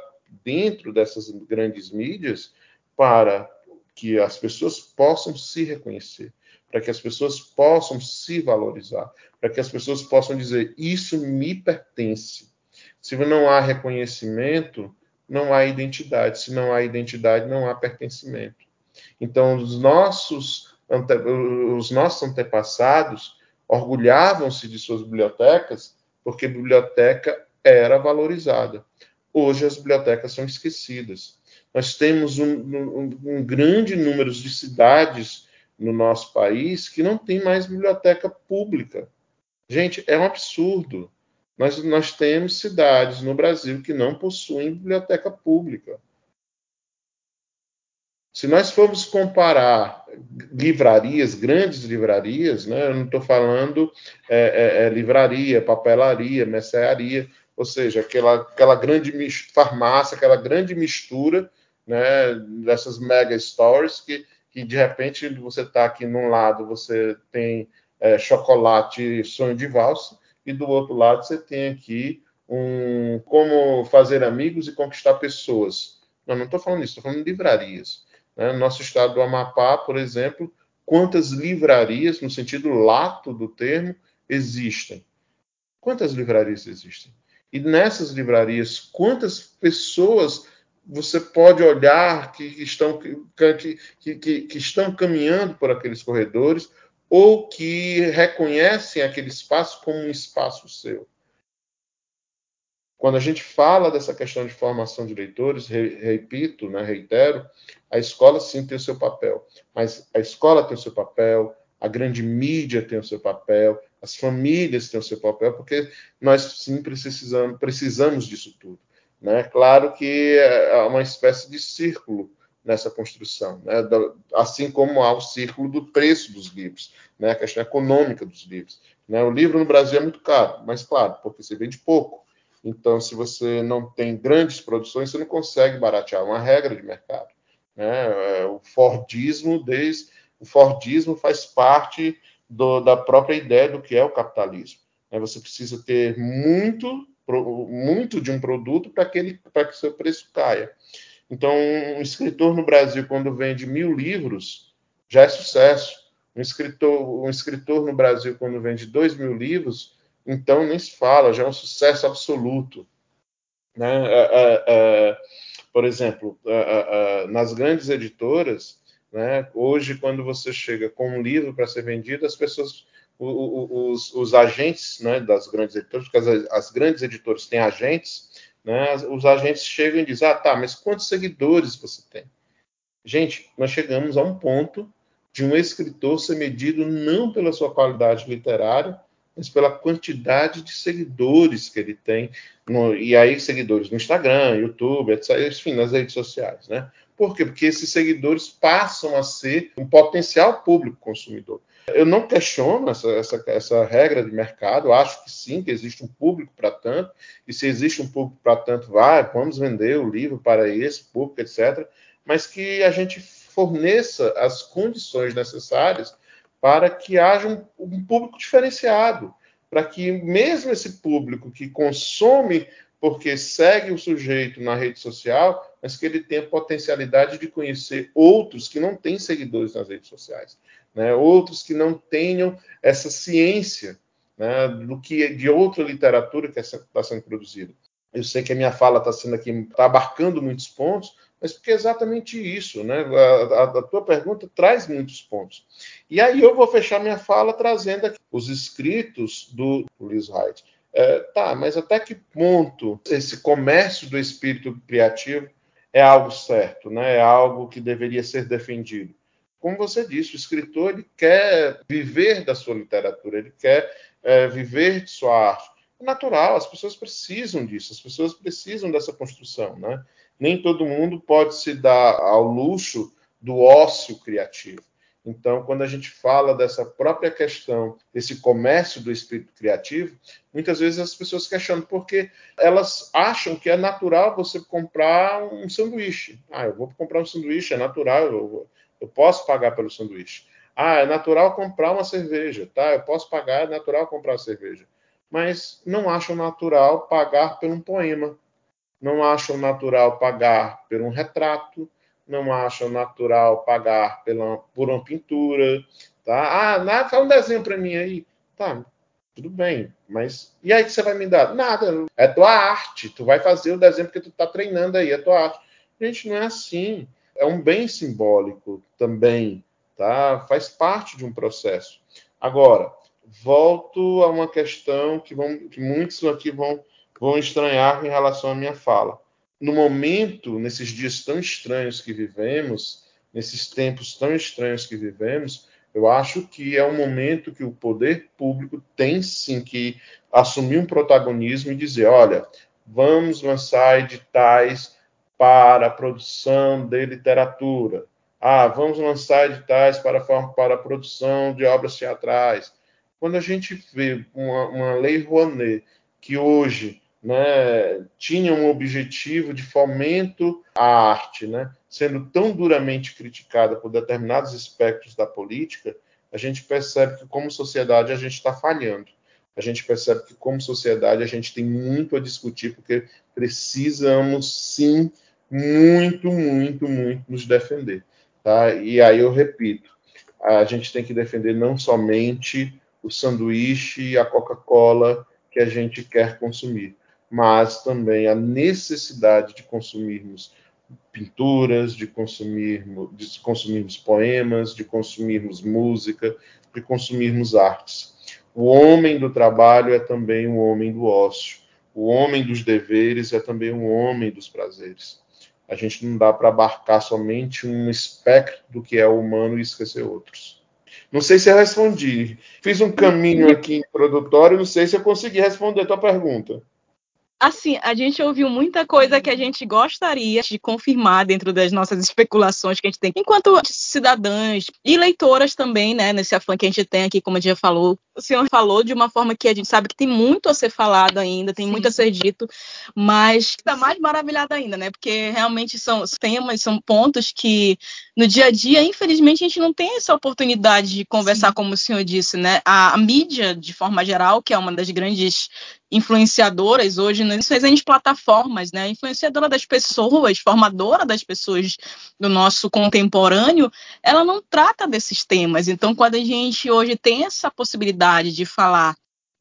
dentro dessas grandes mídias para que as pessoas possam se reconhecer, para que as pessoas possam se valorizar, para que as pessoas possam dizer: Isso me pertence. Se não há reconhecimento, não há identidade. Se não há identidade, não há pertencimento. Então, os nossos, os nossos antepassados orgulhavam-se de suas bibliotecas porque biblioteca era valorizada. Hoje, as bibliotecas são esquecidas. Nós temos um, um, um grande número de cidades no nosso país que não tem mais biblioteca pública. Gente, é um absurdo. Nós, nós temos cidades no Brasil que não possuem biblioteca pública. Se nós formos comparar livrarias, grandes livrarias, né, eu não estou falando é, é, é, livraria, papelaria, mercearia, ou seja, aquela, aquela grande farmácia, aquela grande mistura né, dessas mega stores que, que de repente você está aqui num lado você tem é, chocolate sonho de valsa e do outro lado você tem aqui um como fazer amigos e conquistar pessoas. Não, não estou falando isso, estou falando de livrarias. Né? No nosso estado do Amapá, por exemplo, quantas livrarias, no sentido lato do termo, existem? Quantas livrarias existem? E nessas livrarias, quantas pessoas você pode olhar que estão, que, que, que, estão caminhando por aqueles corredores ou que reconhecem aquele espaço como um espaço seu. Quando a gente fala dessa questão de formação de leitores, re, repito, né, reitero, a escola sim tem o seu papel, mas a escola tem o seu papel, a grande mídia tem o seu papel, as famílias têm o seu papel, porque nós sim precisamos, precisamos disso tudo. Né? Claro que é uma espécie de círculo nessa construção, né? assim como há o círculo do preço dos livros, né? a questão econômica dos livros. Né? O livro no Brasil é muito caro, mas claro, porque você vende pouco. Então, se você não tem grandes produções, você não consegue baratear. É uma regra de mercado. Né? É, o Fordismo, desde o Fordismo faz parte do, da própria ideia do que é o capitalismo. Né? Você precisa ter muito muito de um produto para que, que seu preço caia. Então, um escritor no Brasil, quando vende mil livros, já é sucesso. Um escritor, um escritor no Brasil, quando vende dois mil livros, então nem se fala, já é um sucesso absoluto. Né? É, é, é, por exemplo, nas grandes editoras, né, hoje, quando você chega com um livro para ser vendido, as pessoas os, os, agentes né, das grandes editoras, porque as, as, grandes editoras têm agentes, né, os agentes chegam e dizem: Ah, tá, mas quantos seguidores você tem? Gente, nós chegamos a um ponto de um escritor ser medido não pela sua qualidade literária, mas pela quantidade de seguidores que ele tem, no, e aí seguidores no Instagram, YouTube, etc., enfim, nas redes sociais, né? Por quê? Porque esses seguidores passam a ser um potencial público consumidor. Eu não questiono essa, essa, essa regra de mercado, acho que sim, que existe um público para tanto, e se existe um público para tanto, vai, vamos vender o livro para esse público, etc. Mas que a gente forneça as condições necessárias para que haja um, um público diferenciado, para que mesmo esse público que consome porque segue o sujeito na rede social, mas que ele tenha potencialidade de conhecer outros que não têm seguidores nas redes sociais né? outros que não tenham essa ciência né, do que de outra literatura que está sendo produzida. Eu sei que a minha fala está sendo aqui, está abarcando muitos pontos, mas porque é exatamente isso, né? A, a, a, tua pergunta traz muitos pontos. E aí eu vou fechar minha fala trazendo aqui os escritos do Luiz Wright. É, tá, mas até que ponto esse comércio do espírito criativo é algo certo, né? É algo que deveria ser defendido como você disse, o escritor ele quer viver da sua literatura, ele quer é, viver de sua arte. É natural, as pessoas precisam disso, as pessoas precisam dessa construção, né? Nem todo mundo pode se dar ao luxo do ócio criativo. Então, quando a gente fala dessa própria questão, desse comércio do espírito criativo, muitas vezes as pessoas questionam porque elas acham que é natural você comprar um sanduíche. Ah, eu vou comprar um sanduíche, é natural, eu, eu posso pagar pelo sanduíche. Ah, é natural comprar uma cerveja, tá? Eu posso pagar, é natural comprar uma cerveja. Mas não acham natural pagar por um poema, não acham natural pagar por um retrato, não acham natural pagar pela, por uma pintura, tá? Ah, nada, faz um desenho para mim aí. Tá, tudo bem, mas e aí que você vai me dar? Nada, é tua arte, tu vai fazer o desenho porque tu tá treinando aí, é tua arte. Gente, não é assim. É um bem simbólico também, tá? Faz parte de um processo. Agora, volto a uma questão que, vão, que muitos aqui vão, vão estranhar em relação à minha fala no momento, nesses dias tão estranhos que vivemos, nesses tempos tão estranhos que vivemos, eu acho que é um momento que o poder público tem sim que assumir um protagonismo e dizer: olha, vamos lançar editais para a produção de literatura. Ah, vamos lançar editais para, para a produção de obras teatrais. Quando a gente vê uma, uma lei Rouanet, que hoje né, tinha um objetivo de fomento à arte, né, sendo tão duramente criticada por determinados aspectos da política, a gente percebe que, como sociedade, a gente está falhando. A gente percebe que, como sociedade, a gente tem muito a discutir, porque precisamos, sim, muito, muito, muito nos defender. Tá? E aí eu repito, a gente tem que defender não somente o sanduíche e a Coca-Cola que a gente quer consumir, mas também a necessidade de consumirmos pinturas, de consumirmos, de consumirmos poemas, de consumirmos música, de consumirmos artes. O homem do trabalho é também um homem do ócio. O homem dos deveres é também um homem dos prazeres. A gente não dá para abarcar somente um espectro do que é humano e esquecer outros. Não sei se eu respondi. Fiz um caminho aqui introdutório, não sei se eu consegui responder a tua pergunta. Assim, a gente ouviu muita coisa que a gente gostaria de confirmar dentro das nossas especulações que a gente tem enquanto cidadãs e leitoras também, né, nesse afã que a gente tem aqui, como a gente já falou. O senhor falou de uma forma que a gente sabe que tem muito a ser falado ainda, tem Sim. muito a ser dito, mas está mais maravilhada ainda, né? Porque realmente são temas, são pontos que no dia a dia, infelizmente, a gente não tem essa oportunidade de conversar, Sim. como o senhor disse, né? A, a mídia, de forma geral, que é uma das grandes influenciadoras hoje nas presentes plataformas, né? Influenciadora das pessoas, formadora das pessoas do nosso contemporâneo, ela não trata desses temas. Então, quando a gente hoje tem essa possibilidade de falar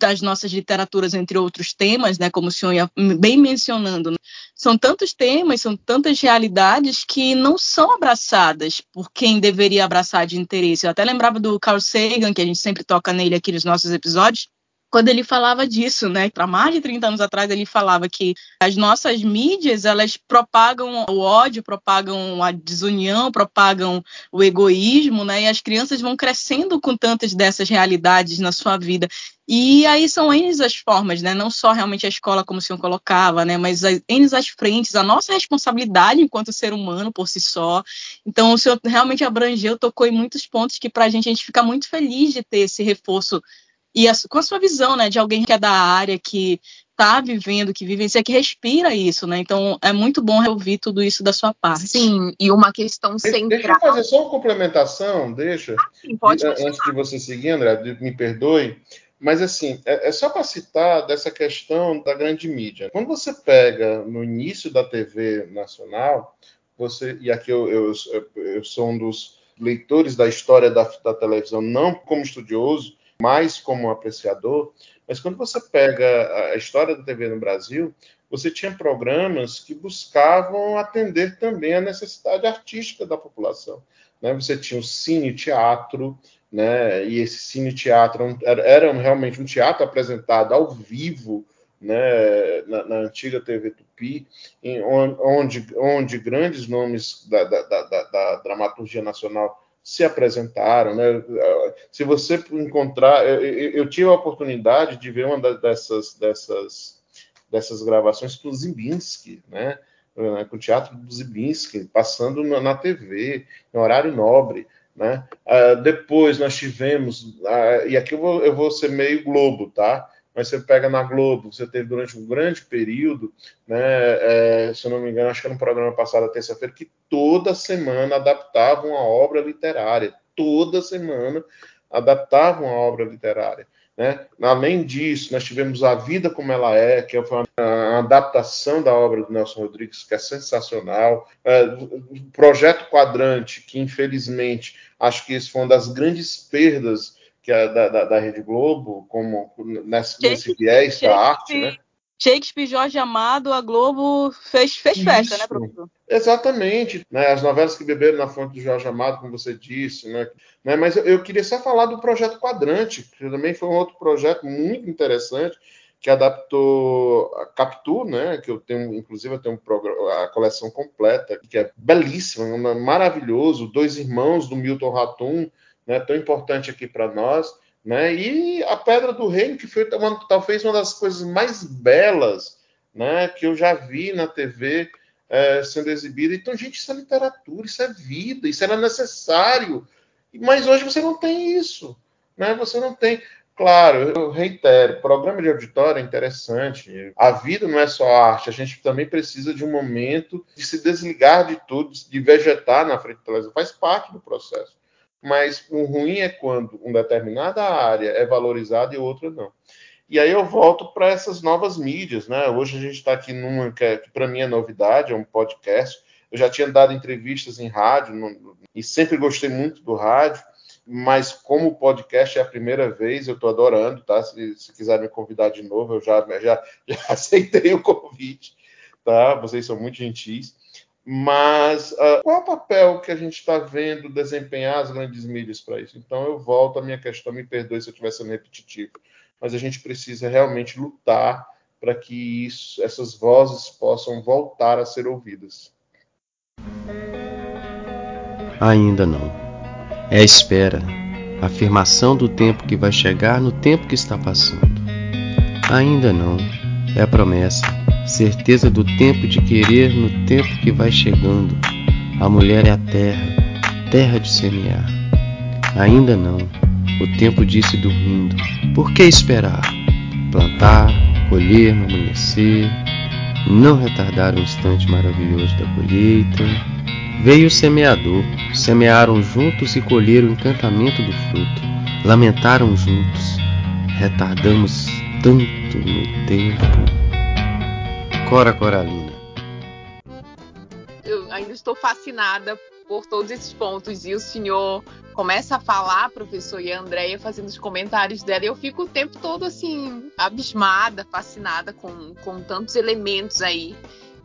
das nossas literaturas, entre outros temas, né, como o senhor ia bem mencionando, né? são tantos temas, são tantas realidades que não são abraçadas por quem deveria abraçar de interesse. Eu até lembrava do Carl Sagan, que a gente sempre toca nele aqui nos nossos episódios, quando ele falava disso, né? Para mais de 30 anos atrás, ele falava que as nossas mídias, elas propagam o ódio, propagam a desunião, propagam o egoísmo, né? E as crianças vão crescendo com tantas dessas realidades na sua vida. E aí são N as formas, né? Não só realmente a escola, como o senhor colocava, né? Mas N as frentes, a nossa responsabilidade enquanto ser humano por si só. Então, o senhor realmente abrangeu, tocou em muitos pontos que, para a gente, a gente fica muito feliz de ter esse reforço e a, com a sua visão, né, de alguém que é da área, que está vivendo, que vivencia, que respira isso, né? Então é muito bom ouvir tudo isso da sua parte. Sim, e uma questão central. Deixa eu fazer só uma complementação, deixa. Ah, sim, pode Antes de você seguir, André, me perdoe. Mas assim, é, é só para citar dessa questão da grande mídia. Quando você pega no início da TV nacional, você e aqui eu, eu, eu sou um dos leitores da história da, da televisão, não como estudioso, mais como apreciador, mas quando você pega a história da TV no Brasil, você tinha programas que buscavam atender também a necessidade artística da população. Né? Você tinha o cine-teatro, né? e esse cine-teatro era, era, realmente um teatro apresentado ao vivo né? na, na antiga TV Tupi, em, onde, onde grandes nomes da, da, da, da dramaturgia nacional se apresentaram. Né? Se você encontrar, eu, eu, tive a oportunidade de ver uma dessas, dessas, dessas gravações com Zimbinski, né? né, com o Teatro do Zibinski, passando na TV, em horário nobre. Né? Uh, depois nós tivemos, uh, e aqui eu vou, eu vou ser meio Globo, tá? Mas você pega na Globo, você teve durante um grande período, né, é, se eu não me engano, acho que era no programa passado, terça-feira, que toda semana adaptavam uma obra literária. Toda semana adaptavam a obra literária. Né? Além disso, nós tivemos A Vida Como Ela É, que foi uma adaptação da obra do Nelson Rodrigues, que é sensacional. É, o Projeto Quadrante, que infelizmente acho que isso foi uma das grandes perdas que é da, da, da Rede Globo, como nesse, nesse viés da arte, né? Shakespeare, Jorge Amado, a Globo fez, fez festa, né, professor? Exatamente. Né, as novelas que beberam na fonte do Jorge Amado, como você disse, né? né mas eu, eu, queria só falar do projeto Quadrante, que também foi um outro projeto muito interessante, que adaptou a Capitu, né? Que eu tenho, inclusive, eu tenho um a coleção completa, que é belíssima, maravilhoso. Dois irmãos do Milton Ratum, né? Tão importante aqui para nós. Né? E a Pedra do Reino, que foi uma, talvez uma das coisas mais belas né, que eu já vi na TV é, sendo exibida. Então, gente, isso é literatura, isso é vida, isso era necessário. Mas hoje você não tem isso. Né? Você não tem. Claro, eu reitero, programa de auditório é interessante. A vida não é só arte, a gente também precisa de um momento de se desligar de tudo, de vegetar na frente da televisão. Faz parte do processo mas o ruim é quando uma determinada área é valorizada e outra não. E aí eu volto para essas novas mídias, né? Hoje a gente está aqui numa que, é, que para mim é novidade, é um podcast. Eu já tinha dado entrevistas em rádio no, e sempre gostei muito do rádio, mas como podcast é a primeira vez, eu estou adorando, tá? Se, se quiser me convidar de novo, eu já, já, já *laughs* aceitei o convite, tá? Vocês são muito gentis. Mas uh, qual é o papel que a gente está vendo desempenhar as grandes mídias para isso? Então eu volto à minha questão, me perdoe se eu estiver sendo repetitivo, mas a gente precisa realmente lutar para que isso, essas vozes possam voltar a ser ouvidas. Ainda não. É a espera, a afirmação do tempo que vai chegar no tempo que está passando. Ainda não. É a promessa certeza do tempo de querer no tempo que vai chegando. A mulher é a terra, terra de semear. Ainda não, o tempo disse dormindo. Por que esperar? Plantar, colher no amanhecer, não retardar o instante maravilhoso da colheita. Veio o semeador, semearam juntos e colheram o encantamento do fruto. Lamentaram juntos, retardamos tanto no tempo. Cora Coralina. Eu ainda estou fascinada por todos esses pontos. E o senhor começa a falar, professor, e a Andrea fazendo os comentários dela. E eu fico o tempo todo assim, abismada, fascinada com, com tantos elementos aí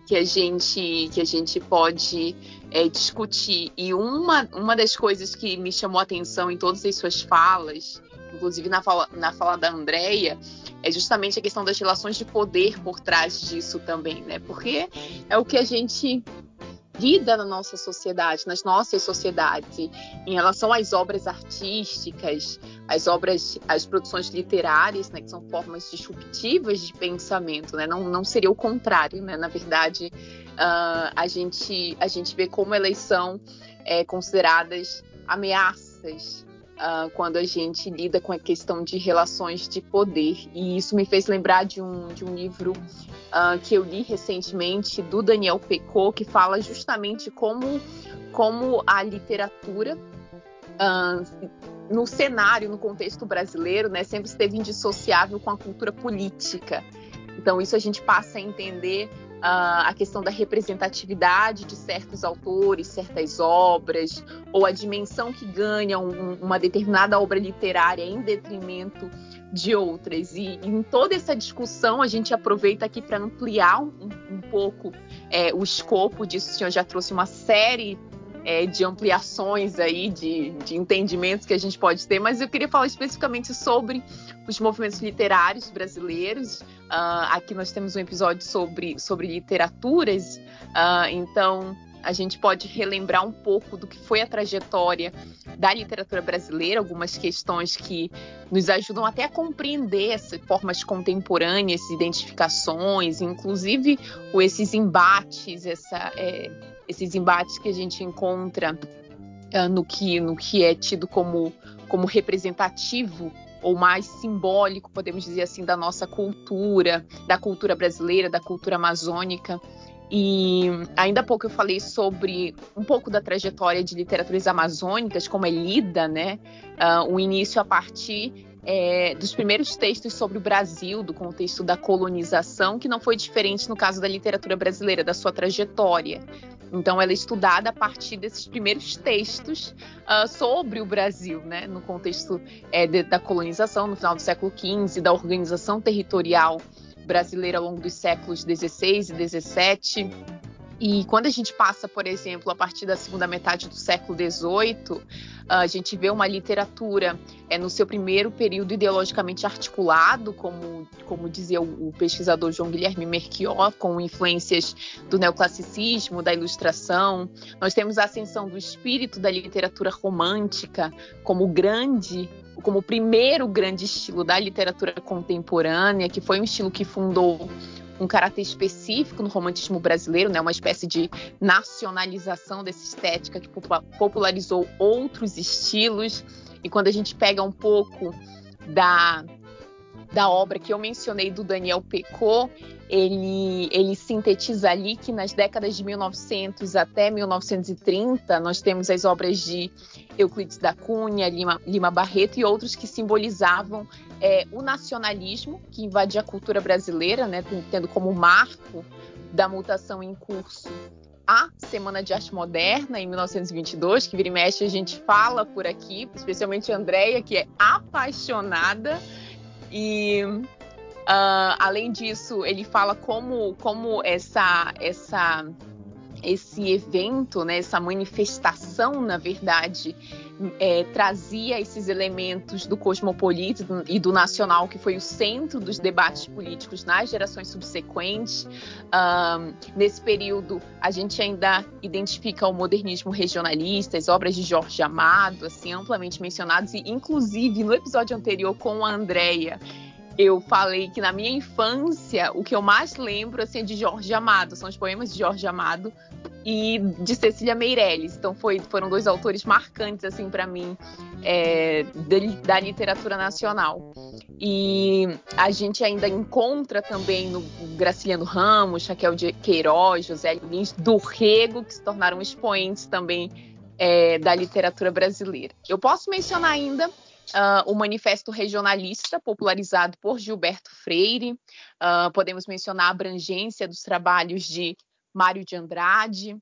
que a gente, que a gente pode é, discutir. E uma, uma das coisas que me chamou a atenção em todas as suas falas, inclusive na fala, na fala da Andrea, é justamente a questão das relações de poder por trás disso também, né? Porque é o que a gente lida na nossa sociedade, nas nossas sociedades, em relação às obras artísticas, às obras, às produções literárias, né, que são formas disruptivas de pensamento, né? Não, não seria o contrário, né? Na verdade, uh, a gente a gente vê como elas são é, consideradas ameaças uh, quando a gente lida com a questão de relações de poder. E isso me fez lembrar de um, de um livro uh, que eu li recentemente do Daniel Pecot, que fala justamente como, como a literatura. Uh, no cenário, no contexto brasileiro, né, sempre esteve indissociável com a cultura política. Então, isso a gente passa a entender a questão da representatividade de certos autores, certas obras, ou a dimensão que ganha um, uma determinada obra literária em detrimento de outras. E, e, em toda essa discussão, a gente aproveita aqui para ampliar um, um pouco é, o escopo disso. O senhor já trouxe uma série é, de ampliações aí, de, de entendimentos que a gente pode ter, mas eu queria falar especificamente sobre os movimentos literários brasileiros. Uh, aqui nós temos um episódio sobre, sobre literaturas, uh, então a gente pode relembrar um pouco do que foi a trajetória da literatura brasileira, algumas questões que nos ajudam até a compreender essas formas contemporâneas, identificações, inclusive esses embates, essa, é, esses embates que a gente encontra uh, no, que, no que é tido como, como representativo ou mais simbólico, podemos dizer assim, da nossa cultura, da cultura brasileira, da cultura amazônica. E ainda há pouco eu falei sobre um pouco da trajetória de literaturas amazônicas, como é lida, né? Uh, o início a partir é, dos primeiros textos sobre o Brasil, do contexto da colonização, que não foi diferente no caso da literatura brasileira, da sua trajetória. Então, ela é estudada a partir desses primeiros textos uh, sobre o Brasil, né, no contexto é, de, da colonização no final do século XV, da organização territorial brasileira ao longo dos séculos XVI e XVII. E quando a gente passa, por exemplo, a partir da segunda metade do século XVIII, a gente vê uma literatura é, no seu primeiro período ideologicamente articulado, como, como dizia o, pesquisador João Guilherme Merquior, com influências do neoclassicismo, da ilustração. Nós temos a ascensão do espírito da literatura romântica como grande como o primeiro grande estilo da literatura contemporânea, que foi um estilo que fundou um caráter específico no romantismo brasileiro, né, uma espécie de nacionalização dessa estética que popularizou outros estilos. E quando a gente pega um pouco da da obra que eu mencionei do Daniel Pecot, ele, ele sintetiza ali que nas décadas de 1900 até 1930 nós temos as obras de Euclides da Cunha, Lima, Lima Barreto e outros que simbolizavam é, o nacionalismo que invadia a cultura brasileira, né, tendo como marco da mutação em curso a Semana de Arte Moderna, em 1922, que vira e mexe a gente fala por aqui, especialmente a Andrea, que é apaixonada e uh, além disso, ele fala como, como essa, essa, esse evento, né, essa manifestação, na verdade, é, trazia esses elementos do cosmopolita e do nacional, que foi o centro dos debates políticos nas gerações subsequentes. Um, nesse período, a gente ainda identifica o modernismo regionalista, as obras de Jorge Amado, assim, amplamente mencionadas, e inclusive no episódio anterior com a Andrea, eu falei que na minha infância o que eu mais lembro assim, é de Jorge Amado, são os poemas de Jorge Amado e de Cecília Meirelles. Então foi, foram dois autores marcantes assim para mim é, da literatura nacional. E a gente ainda encontra também no Graciliano Ramos, Raquel de Queiroz, José Lins, do Rego, que se tornaram expoentes também é, da literatura brasileira. Eu posso mencionar ainda Uh, o Manifesto Regionalista, popularizado por Gilberto Freire. Uh, podemos mencionar a abrangência dos trabalhos de Mário de Andrade,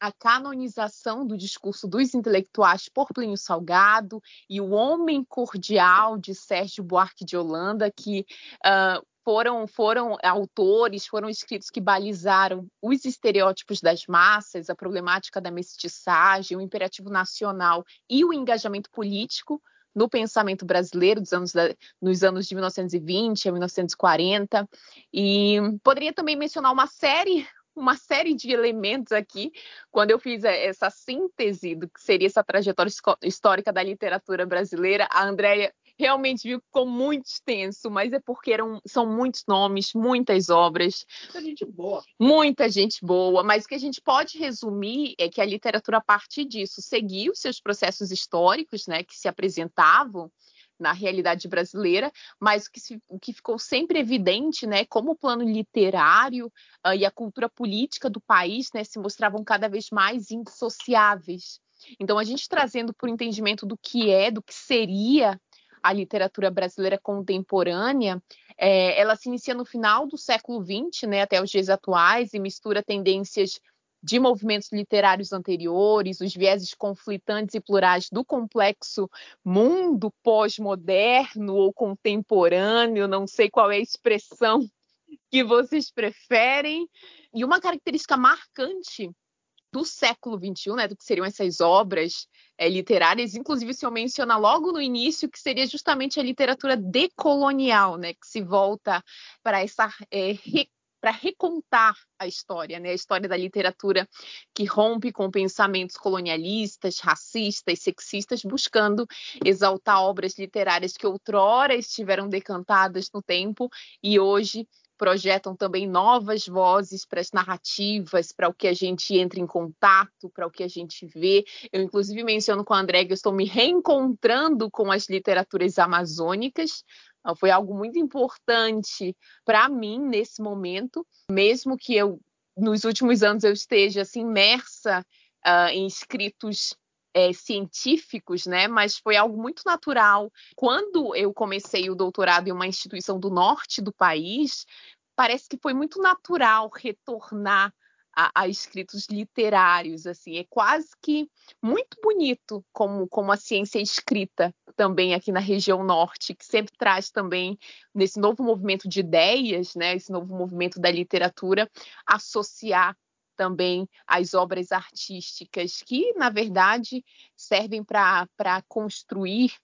a canonização do discurso dos intelectuais por Plínio Salgado e o Homem Cordial de Sérgio Buarque de Holanda, que uh, foram, foram autores, foram escritos que balizaram os estereótipos das massas, a problemática da mestiçagem, o imperativo nacional e o engajamento político no pensamento brasileiro dos anos da, nos anos de 1920 a 1940 e poderia também mencionar uma série uma série de elementos aqui quando eu fiz essa síntese do que seria essa trajetória histórica da literatura brasileira a Andrea realmente viu que ficou muito extenso, mas é porque eram, são muitos nomes, muitas obras. Muita gente boa. Muita gente boa, mas o que a gente pode resumir é que a literatura, a partir disso, seguiu seus processos históricos, né, que se apresentavam na realidade brasileira, mas o que, se, o que ficou sempre evidente, né, como o plano literário uh, e a cultura política do país, né, se mostravam cada vez mais indissociáveis. Então, a gente trazendo por entendimento do que é, do que seria a literatura brasileira contemporânea, é, ela se inicia no final do século XX, né, até os dias atuais, e mistura tendências de movimentos literários anteriores, os vieses conflitantes e plurais do complexo mundo pós-moderno ou contemporâneo, não sei qual é a expressão que vocês preferem. E uma característica marcante do século XXI, né, do que seriam essas obras é, literárias, inclusive se eu mencionar logo no início que seria justamente a literatura decolonial, né, que se volta para essa é, para recontar a história, né? A história da literatura que rompe com pensamentos colonialistas, racistas, sexistas, buscando exaltar obras literárias que outrora estiveram decantadas no tempo e hoje projetam também novas vozes para as narrativas, para o que a gente entra em contato, para o que a gente vê. Eu, inclusive, menciono com a André que eu estou me reencontrando com as literaturas amazônicas. Ah, foi algo muito importante para mim nesse momento, mesmo que eu, nos últimos anos, eu esteja assim, imersa uh, em escritos é, científicos, né? Mas foi algo muito natural. Quando eu comecei o doutorado em uma instituição do norte do país, parece que foi muito natural retornar a, a, escritos literários, assim, é quase que muito bonito como, como a ciência é escrita também aqui na região norte, que sempre traz também nesse novo movimento de ideias, né, esse novo movimento da literatura, associar também as obras artísticas, que, na verdade, servem para construir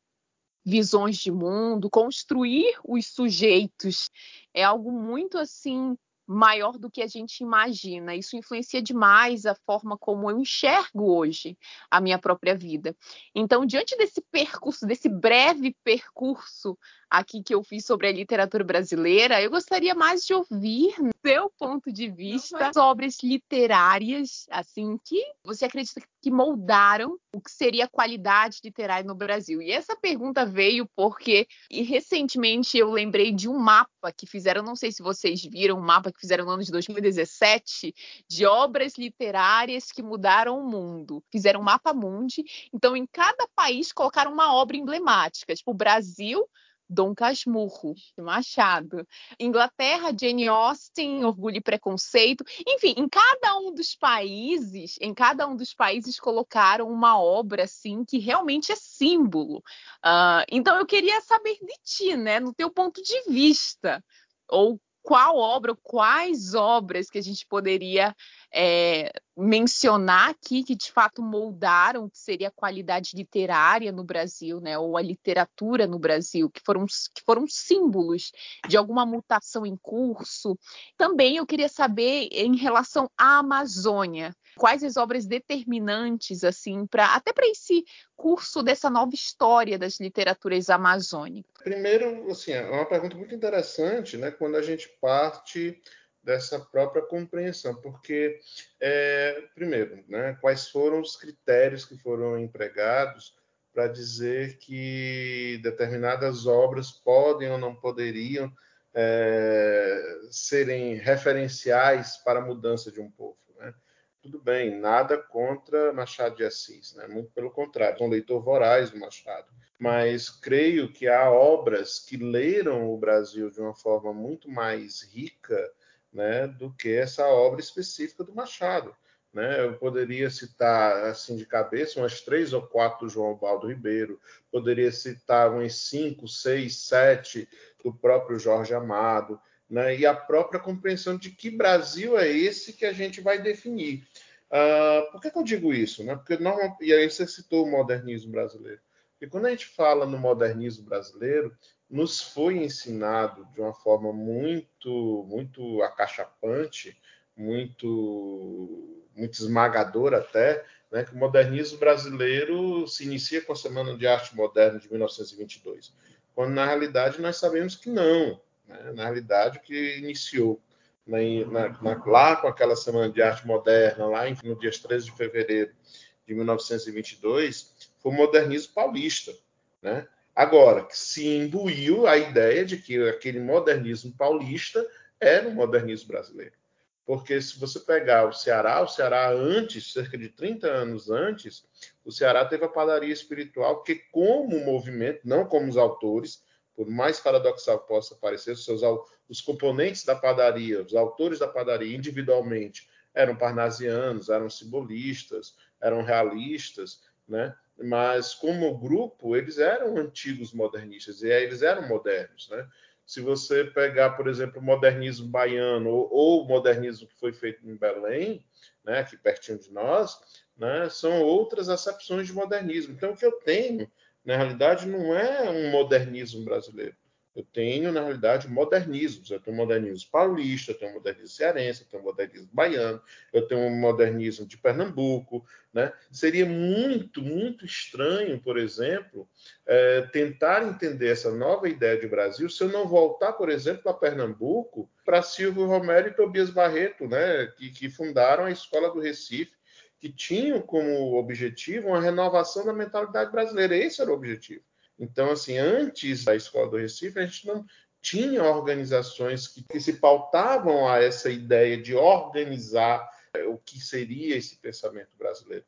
visões de mundo, construir os sujeitos. É algo muito assim maior do que a gente imagina. Isso influencia demais a forma como eu enxergo hoje a minha própria vida. Então, diante desse percurso, desse breve percurso aqui que eu fiz sobre a literatura brasileira, eu gostaria mais de ouvir seu ponto de vista sobre obras literárias, assim, que você acredita que moldaram o que seria a qualidade literária no Brasil. E essa pergunta veio porque recentemente eu lembrei de um mapa que fizeram, não sei se vocês viram, um mapa que fizeram no ano de 2017 de obras literárias que mudaram o mundo. Fizeram um mapa mundi, então em cada país colocaram uma obra emblemática, tipo o Brasil Dom Casmurro, Machado. Inglaterra, Jane Austen, Orgulho e Preconceito. Enfim, em cada um dos países, em cada um dos países colocaram uma obra assim que realmente é símbolo. Uh, então eu queria saber de ti, né, no teu ponto de vista, ou qual obra, quais obras que a gente poderia é, mencionar aqui que de fato moldaram o que seria a qualidade literária no Brasil, né, ou a literatura no Brasil, que foram, que foram símbolos de alguma mutação em curso. Também eu queria saber em relação à Amazônia, quais as obras determinantes assim para até para esse curso dessa nova história das literaturas amazônicas. Primeiro, assim, é uma pergunta muito interessante, né, quando a gente parte dessa própria compreensão, porque, é, primeiro, né, quais foram os critérios que foram empregados para dizer que determinadas obras podem ou não poderiam é, serem referenciais para a mudança de um povo. Tudo bem, nada contra Machado de Assis, né? muito pelo contrário, sou um leitor voraz do Machado, mas creio que há obras que leram o Brasil de uma forma muito mais rica né, do que essa obra específica do Machado. Né? Eu poderia citar, assim, de cabeça, umas três ou quatro do João Baldo Ribeiro, poderia citar umas cinco, seis, sete do próprio Jorge Amado, né? e a própria compreensão de que Brasil é esse que a gente vai definir. Uh, por que, que, eu digo isso? Né? Porque normal, e aí você citou o modernismo brasileiro. Porque quando a gente fala no modernismo brasileiro, nos foi ensinado de uma forma muito, muito acachapante, muito, muito esmagadora até, né, que o modernismo brasileiro se inicia com a Semana de Arte Moderna de 1922, quando na realidade nós sabemos que não. Né? Na realidade, o que iniciou na, na, lá com aquela Semana de Arte Moderna, lá no dia 13 de fevereiro de 1922, foi o modernismo paulista, né? Agora, se imbuiu a ideia de que aquele modernismo paulista era o modernismo brasileiro. Porque se você pegar o Ceará, o Ceará antes, cerca de 30 anos antes, o Ceará teve a padaria espiritual, que como movimento, não como os autores, por mais paradoxal que possa parecer, os, os componentes da padaria, os autores da padaria individualmente eram parnasianos, eram simbolistas, eram realistas, né? mas como grupo eles eram antigos modernistas e eles eram modernos, né? Se você pegar, por exemplo, o modernismo baiano ou, ou o modernismo que foi feito em Belém, né, aqui pertinho de nós, né, são outras acepções de modernismo. Então, o que eu tenho, na realidade, não é um modernismo brasileiro. Eu tenho, na realidade, modernismos. Eu tenho modernismo paulista, eu tenho modernismo cearense, eu tenho modernismo baiano, eu tenho um modernismo de Pernambuco. Né? Seria muito, muito estranho, por exemplo, é, tentar entender essa nova ideia de Brasil se eu não voltar, por exemplo, para Pernambuco, para Silvio Romero e Tobias Barreto, né? que, que fundaram a Escola do Recife, que tinham como objetivo uma renovação da mentalidade brasileira. Esse era o objetivo. Então, assim, antes da Escola do Recife, a gente não tinha organizações que, que se pautavam a essa ideia de organizar é, o que seria esse pensamento brasileiro.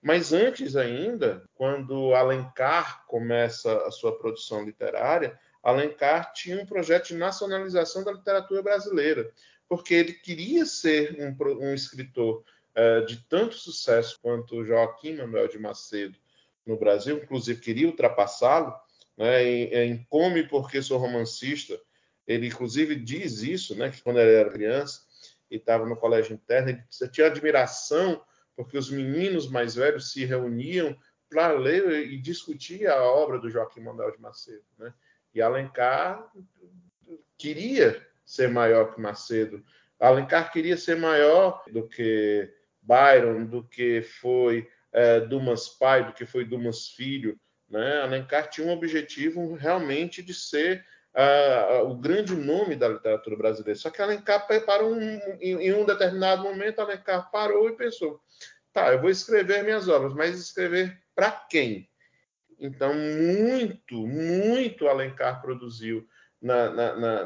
Mas antes ainda, quando Alencar começa a sua produção literária, Alencar tinha um projeto de nacionalização da literatura brasileira, porque ele queria ser um, um escritor uh, de tanto sucesso quanto Joaquim Manuel de Macedo, no Brasil, inclusive queria ultrapassá-lo, né, em, em Come Porque Sou Romancista, ele inclusive diz isso, né, que quando ele era criança e estava no colégio interno, ele tinha admiração porque os meninos mais velhos se reuniam para ler e discutir a obra do Joaquim Manuel de Macedo, né? E Alencar queria ser maior que Macedo. Alencar queria ser maior do que Byron, do que foi é, Dumas pai, do que foi Dumas filho. Né? Alencar tinha um objetivo realmente de ser uh, o grande nome da literatura brasileira. Só que Alencar parou um, em, em, um determinado momento, Alencar parou e pensou: tá, eu vou escrever minhas obras, mas escrever para quem? Então, muito, muito Alencar produziu na, na,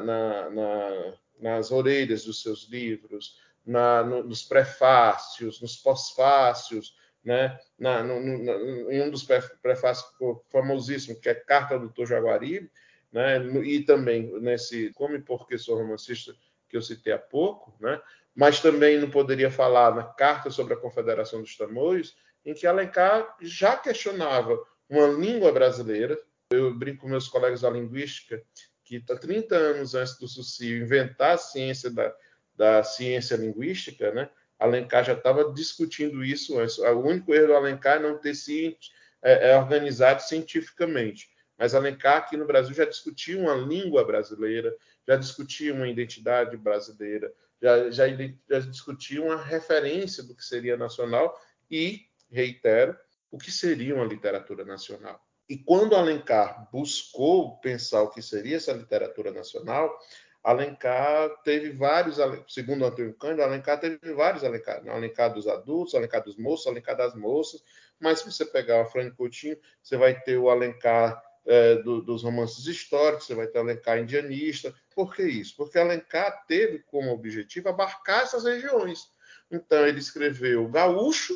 na, nas orelhas dos seus livros, no, nos prefácios, nos pós-fácios, né? Na, no, no, em um dos prefácios famosíssimos, que é Carta do Dr. Jaguaribe, né? e também nesse Como e Porque Sou Romancista, que eu citei há pouco, né? mas também não poderia falar na Carta sobre a Confederação dos Tamoios, em que Alencar já questionava uma língua brasileira. Eu brinco com meus colegas da linguística que 30 anos antes do Sucio inventar a ciência da, da ciência linguística, né? Alencar já estava discutindo isso antes. O único erro do Alencar é não ter se é, é organizado cientificamente. Mas Alencar aqui no Brasil já discutia uma língua brasileira, já discutia uma identidade brasileira, já, já, já discutia uma referência do que seria nacional e, reitero, o que seria uma literatura nacional. E quando Alencar buscou pensar o que seria essa literatura nacional, Alencar teve vários, segundo Antônio Cândido, Alencar teve vários Alencar, né? Alencar dos adultos, Alencar dos moços, Alencar das moças, mas se você pegar o Franco Coutinho, você vai ter o Alencar é, do, dos romances históricos, você vai ter o Alencar indianista. Por que isso? Porque Alencar teve como objetivo abarcar essas regiões. Então ele escreveu Gaúcho,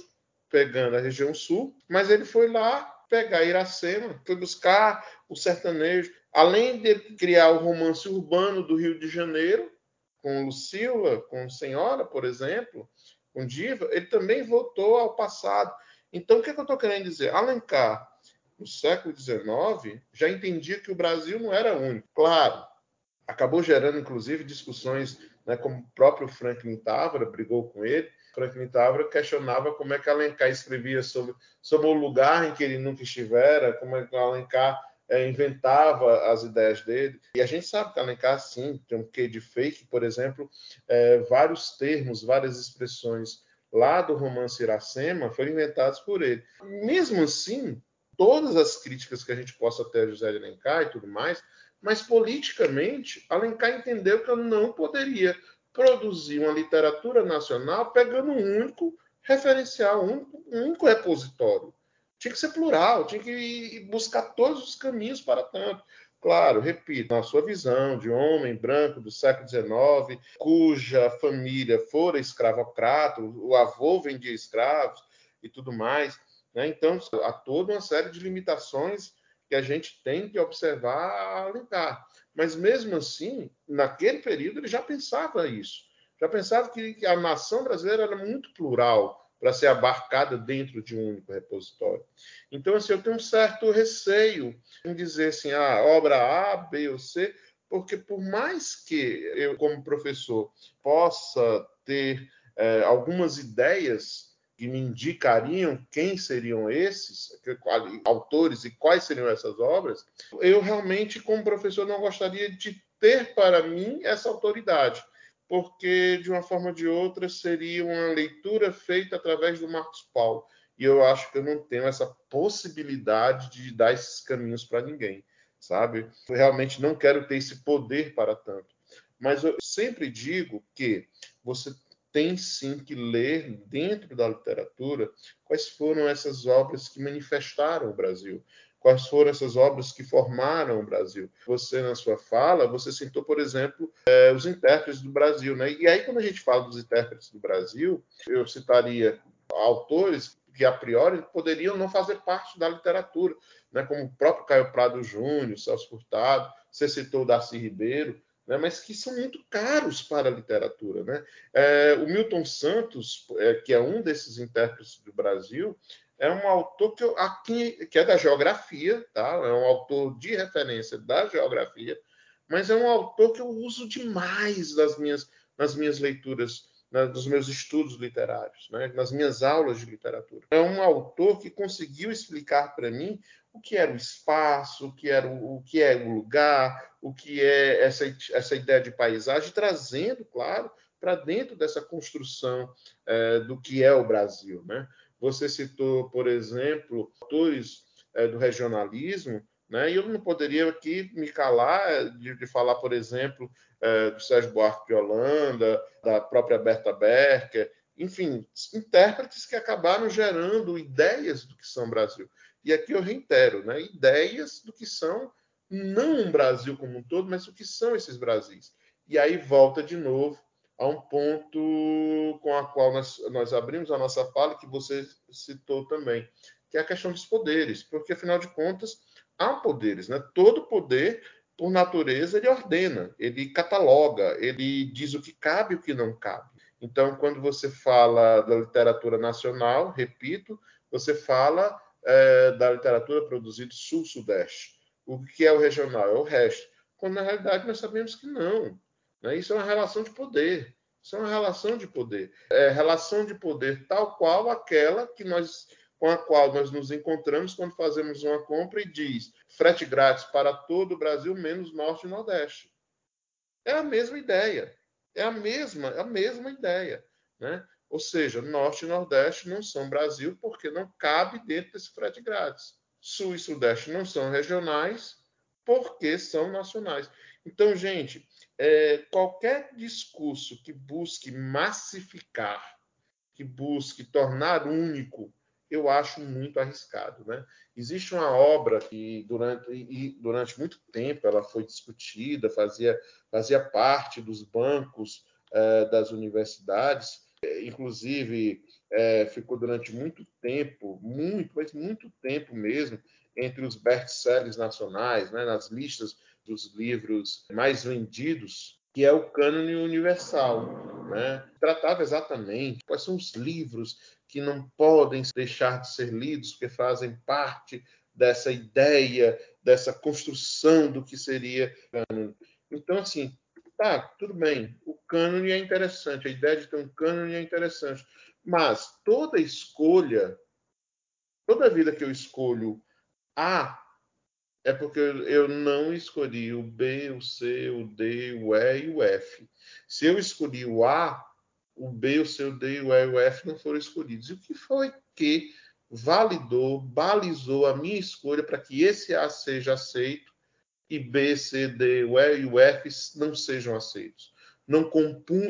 pegando a região sul, mas ele foi lá pegar Iracema, foi buscar o sertanejo, além de criar o romance urbano do Rio de Janeiro, com Lucila, com Senhora, por exemplo, com Diva, ele também voltou ao passado. Então, o que, é que eu estou querendo dizer? Alencar, no século XIX, já entendia que o Brasil não era único. Claro, acabou gerando, inclusive, discussões, né, como o próprio Franklin Távora brigou com ele. Franklin Távora questionava como é que Alencar escrevia sobre, sobre o lugar em que ele nunca estivera, como é que Alencar é, inventava as ideias dele. E a gente sabe que Alencar, sim, tem um quê de fake, por exemplo, é, vários termos, várias expressões lá do romance Iracema foram inventados por ele. Mesmo assim, todas as críticas que a gente possa ter a José de Alencar e tudo mais, mas politicamente, Alencar entendeu que eu não poderia produzir uma literatura nacional pegando um único referencial, um único, repositório tinha que ser plural, tinha que buscar todos os caminhos para tanto. Claro, repito, na sua visão de homem branco do século XIX, cuja família fora escravocrata, o avô vendia escravos e tudo mais. Né? Então, há toda uma série de limitações que a gente tem que observar a lidar. Mas, mesmo assim, naquele período, ele já pensava isso. Já pensava que a nação brasileira era muito plural, para ser abarcada dentro de um único repositório. Então, assim, eu tenho um certo receio em dizer assim, a ah, obra A, B ou C, porque por mais que eu, como professor, possa ter é, algumas ideias que me indicariam quem seriam esses autores e quais seriam essas obras, eu realmente, como professor, não gostaria de ter para mim essa autoridade, porque de uma forma ou de outra seria uma leitura feita através do Marcos Paulo. E eu acho que eu não tenho essa possibilidade de dar esses caminhos para ninguém, sabe? Eu realmente não quero ter esse poder para tanto. Mas eu sempre digo que você tem sim que ler dentro da literatura quais foram essas obras que manifestaram o Brasil, quais foram essas obras que formaram o Brasil. Você, na sua fala, você citou, por exemplo, é, os intérpretes do Brasil. Né? E aí, quando a gente fala dos intérpretes do Brasil, eu citaria autores que, a priori, poderiam não fazer parte da literatura, né? como o próprio Caio Prado Júnior, Celso Furtado, você citou o Darcy Ribeiro, né, mas que são muito caros para a literatura. Né? É, o Milton Santos, é, que é um desses intérpretes do Brasil, é um autor que, eu, aqui, que é da geografia, tá? é um autor de referência da geografia, mas é um autor que eu uso demais nas minhas, nas minhas leituras, nos meus estudos literários, né? nas minhas aulas de literatura. É um autor que conseguiu explicar para mim o que era o espaço, o que era o, o, que é o lugar, o que é essa, essa ideia de paisagem, trazendo, claro, para dentro dessa construção é, do que é o Brasil. Né? Você citou, por exemplo, autores é, do regionalismo, né? e eu não poderia aqui me calar de, de falar, por exemplo, é, do Sérgio Buarque de Holanda, da própria Berta Berker, enfim, intérpretes que acabaram gerando ideias do que são Brasil. E aqui eu reitero, né, ideias do que são não um Brasil como um todo, mas o que são esses Brasis. E aí volta de novo a um ponto com a qual nós, nós abrimos a nossa fala, que você citou também, que é a questão dos poderes, porque afinal de contas há poderes, né? Todo poder, por natureza, ele ordena, ele cataloga, ele diz o que cabe e o que não cabe. Então, quando você fala da literatura nacional, repito, você fala é, da literatura produzida sul-sudeste. O que é o regional? É o resto. Quando na realidade nós sabemos que não. Né? Isso é uma relação de poder. Isso é uma relação de poder. É relação de poder tal qual aquela que nós com a qual nós nos encontramos quando fazemos uma compra e diz frete grátis para todo o Brasil, menos Norte e Nordeste. É a mesma ideia. É a mesma, a mesma ideia. Né? Ou seja, Norte e Nordeste não são Brasil porque não cabe dentro desse frete grátis. Sul e Sudeste não são regionais porque são nacionais. Então, gente, é, qualquer discurso que busque massificar, que busque tornar único, eu acho muito arriscado. Né? Existe uma obra que durante, e durante muito tempo ela foi discutida, fazia, fazia parte dos bancos é, das universidades, inclusive é, ficou durante muito tempo, muito, mas muito tempo mesmo, entre os best-sellers nacionais, né, nas listas dos livros mais vendidos, que é o cânone universal. Né? Tratava exatamente quais são os livros que não podem deixar de ser lidos, porque fazem parte dessa ideia, dessa construção do que seria cânone. Então, assim, tá, tudo bem, o cânone é interessante, a ideia de ter um cânone é interessante, mas toda escolha, toda vida que eu escolho A é porque eu não escolhi o B, o C, o D, o E e o F. Se eu escolhi o A, o B, o C, o D, o E e o F não foram escolhidos. E o que foi que validou, balizou a minha escolha para que esse A seja aceito e B, C, D, o E e o F não sejam aceitos? Não,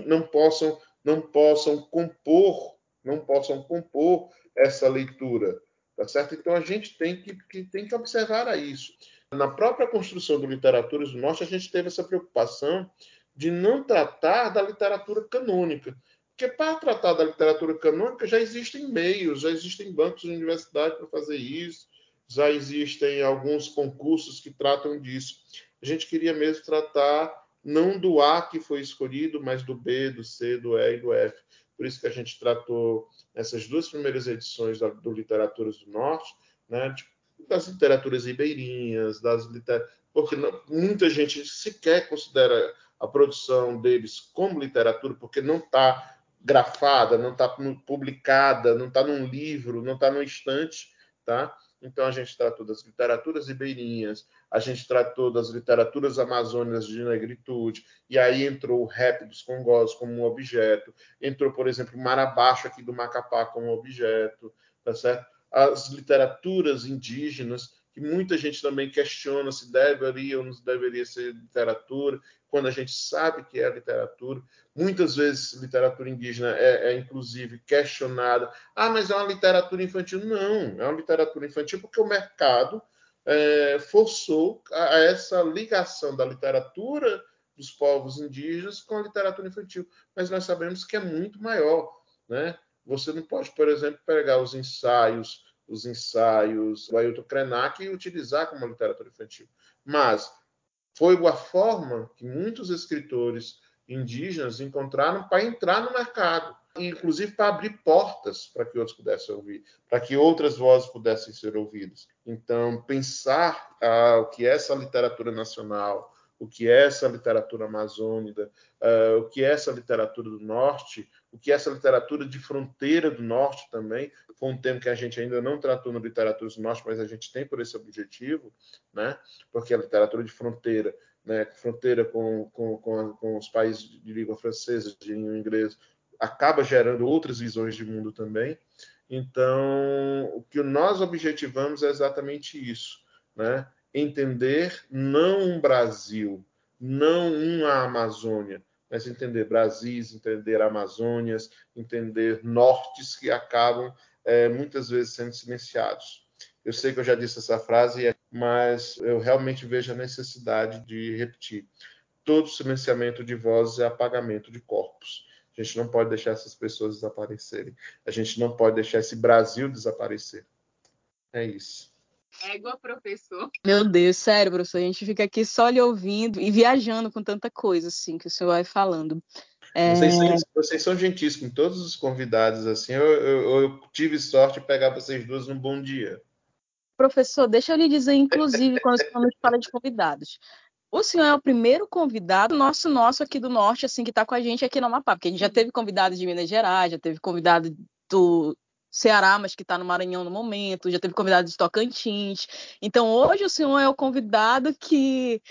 não possam não possam compor, não possam compor essa leitura. Tá certo? Então a gente tem que, que, tem que observar isso. Na própria construção do Literaturas do Norte, a gente teve essa preocupação de não tratar da literatura canônica. Porque para tratar da literatura canônica já existem meios, já existem bancos de universidade para fazer isso, já existem alguns concursos que tratam disso. A gente queria mesmo tratar não do A que foi escolhido, mas do B, do C, do E e do F. Por isso que a gente tratou nessas duas primeiras edições da, do Literaturas do Norte, né, de, das literaturas ribeirinhas, das liter... porque não, muita gente sequer considera a produção deles como literatura, porque não está grafada, não está publicada, não está num livro, não está no estante, tá? Então a gente tratou das literaturas ribeirinhas, a gente tratou das literaturas amazônicas de negritude, e aí entrou o rap dos congós como um objeto, entrou, por exemplo, o mar abaixo aqui do Macapá como objeto, tá certo? As literaturas indígenas, que muita gente também questiona se deveria ou não deveria ser literatura, quando a gente sabe que é literatura. Muitas vezes literatura indígena é, é, inclusive questionada. Ah, mas é uma literatura infantil. Não, é uma literatura infantil porque o mercado é, forçou a, a essa ligação da literatura dos povos indígenas com a literatura infantil. Mas nós sabemos que é muito maior. Né? Você não pode, por exemplo, pegar os ensaios, os ensaios do Ailton Krenak e utilizar como literatura infantil. Mas foi a forma que muitos escritores indígenas encontraram para entrar no mercado, inclusive para abrir portas para que outros pudessem ouvir, para que outras vozes pudessem ser ouvidas. Então, pensar ah, o que é essa literatura nacional, o que é essa literatura amazônica, uh, o que é essa literatura do norte, o que é essa literatura de fronteira do norte também, foi um tema que a gente ainda não tratou na literatura do norte, mas a gente tem por esse objetivo, né? porque a literatura de fronteira, né? fronteira com, com, com, com os países de língua francesa, de língua inglesa, acaba gerando outras visões de mundo também. Então, o que nós objetivamos é exatamente isso, né? entender não um Brasil, não uma Amazônia, mas entender Brasis, entender Amazônias, entender nortes que acabam é, muitas vezes sendo silenciados. Eu sei que eu já disse essa frase, mas eu realmente vejo a necessidade de repetir. Todo silenciamento de vozes é apagamento de corpos. A gente não pode deixar essas pessoas desaparecerem. A gente não pode deixar esse Brasil desaparecer. É isso. Égua, professor. Meu Deus, sério, professor. A gente fica aqui só lhe ouvindo e viajando com tanta coisa, assim, que o senhor vai falando. É... Vocês, são, vocês, são, gentis com todos os convidados, assim. Eu, eu, eu, tive sorte de pegar vocês duas num bom dia. Professor, deixa eu lhe dizer, inclusive, quando o senhor fala de convidados. O senhor é o primeiro convidado nosso, nosso aqui do Norte, assim, que está com a gente aqui no Amapá, porque a gente já teve convidados de Minas Gerais, já teve convidado do, Ceará, mas que está no Maranhão no momento, já teve convidado de Tocantins. Então, hoje o senhor é o convidado que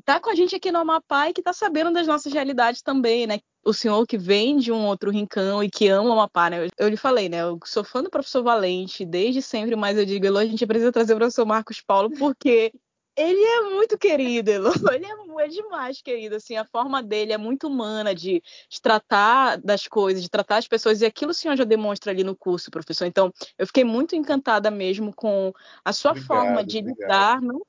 está com a gente aqui no Amapá e que está sabendo das nossas realidades também, né? O senhor que vem de um outro rincão e que ama o Amapá, né? Eu lhe falei, né? Eu sou fã do professor Valente desde sempre, mas eu digo, a gente precisa trazer o professor Marcos Paulo, porque ele é muito querido, Elô. *laughs* Ele é, é, demais querido. Assim, a forma dele é muito humana de, de, tratar das coisas, de tratar as pessoas. E aquilo o senhor já demonstra ali no curso, professor. Então, eu fiquei muito encantada mesmo com a sua obrigado, forma de obrigado. lidar, não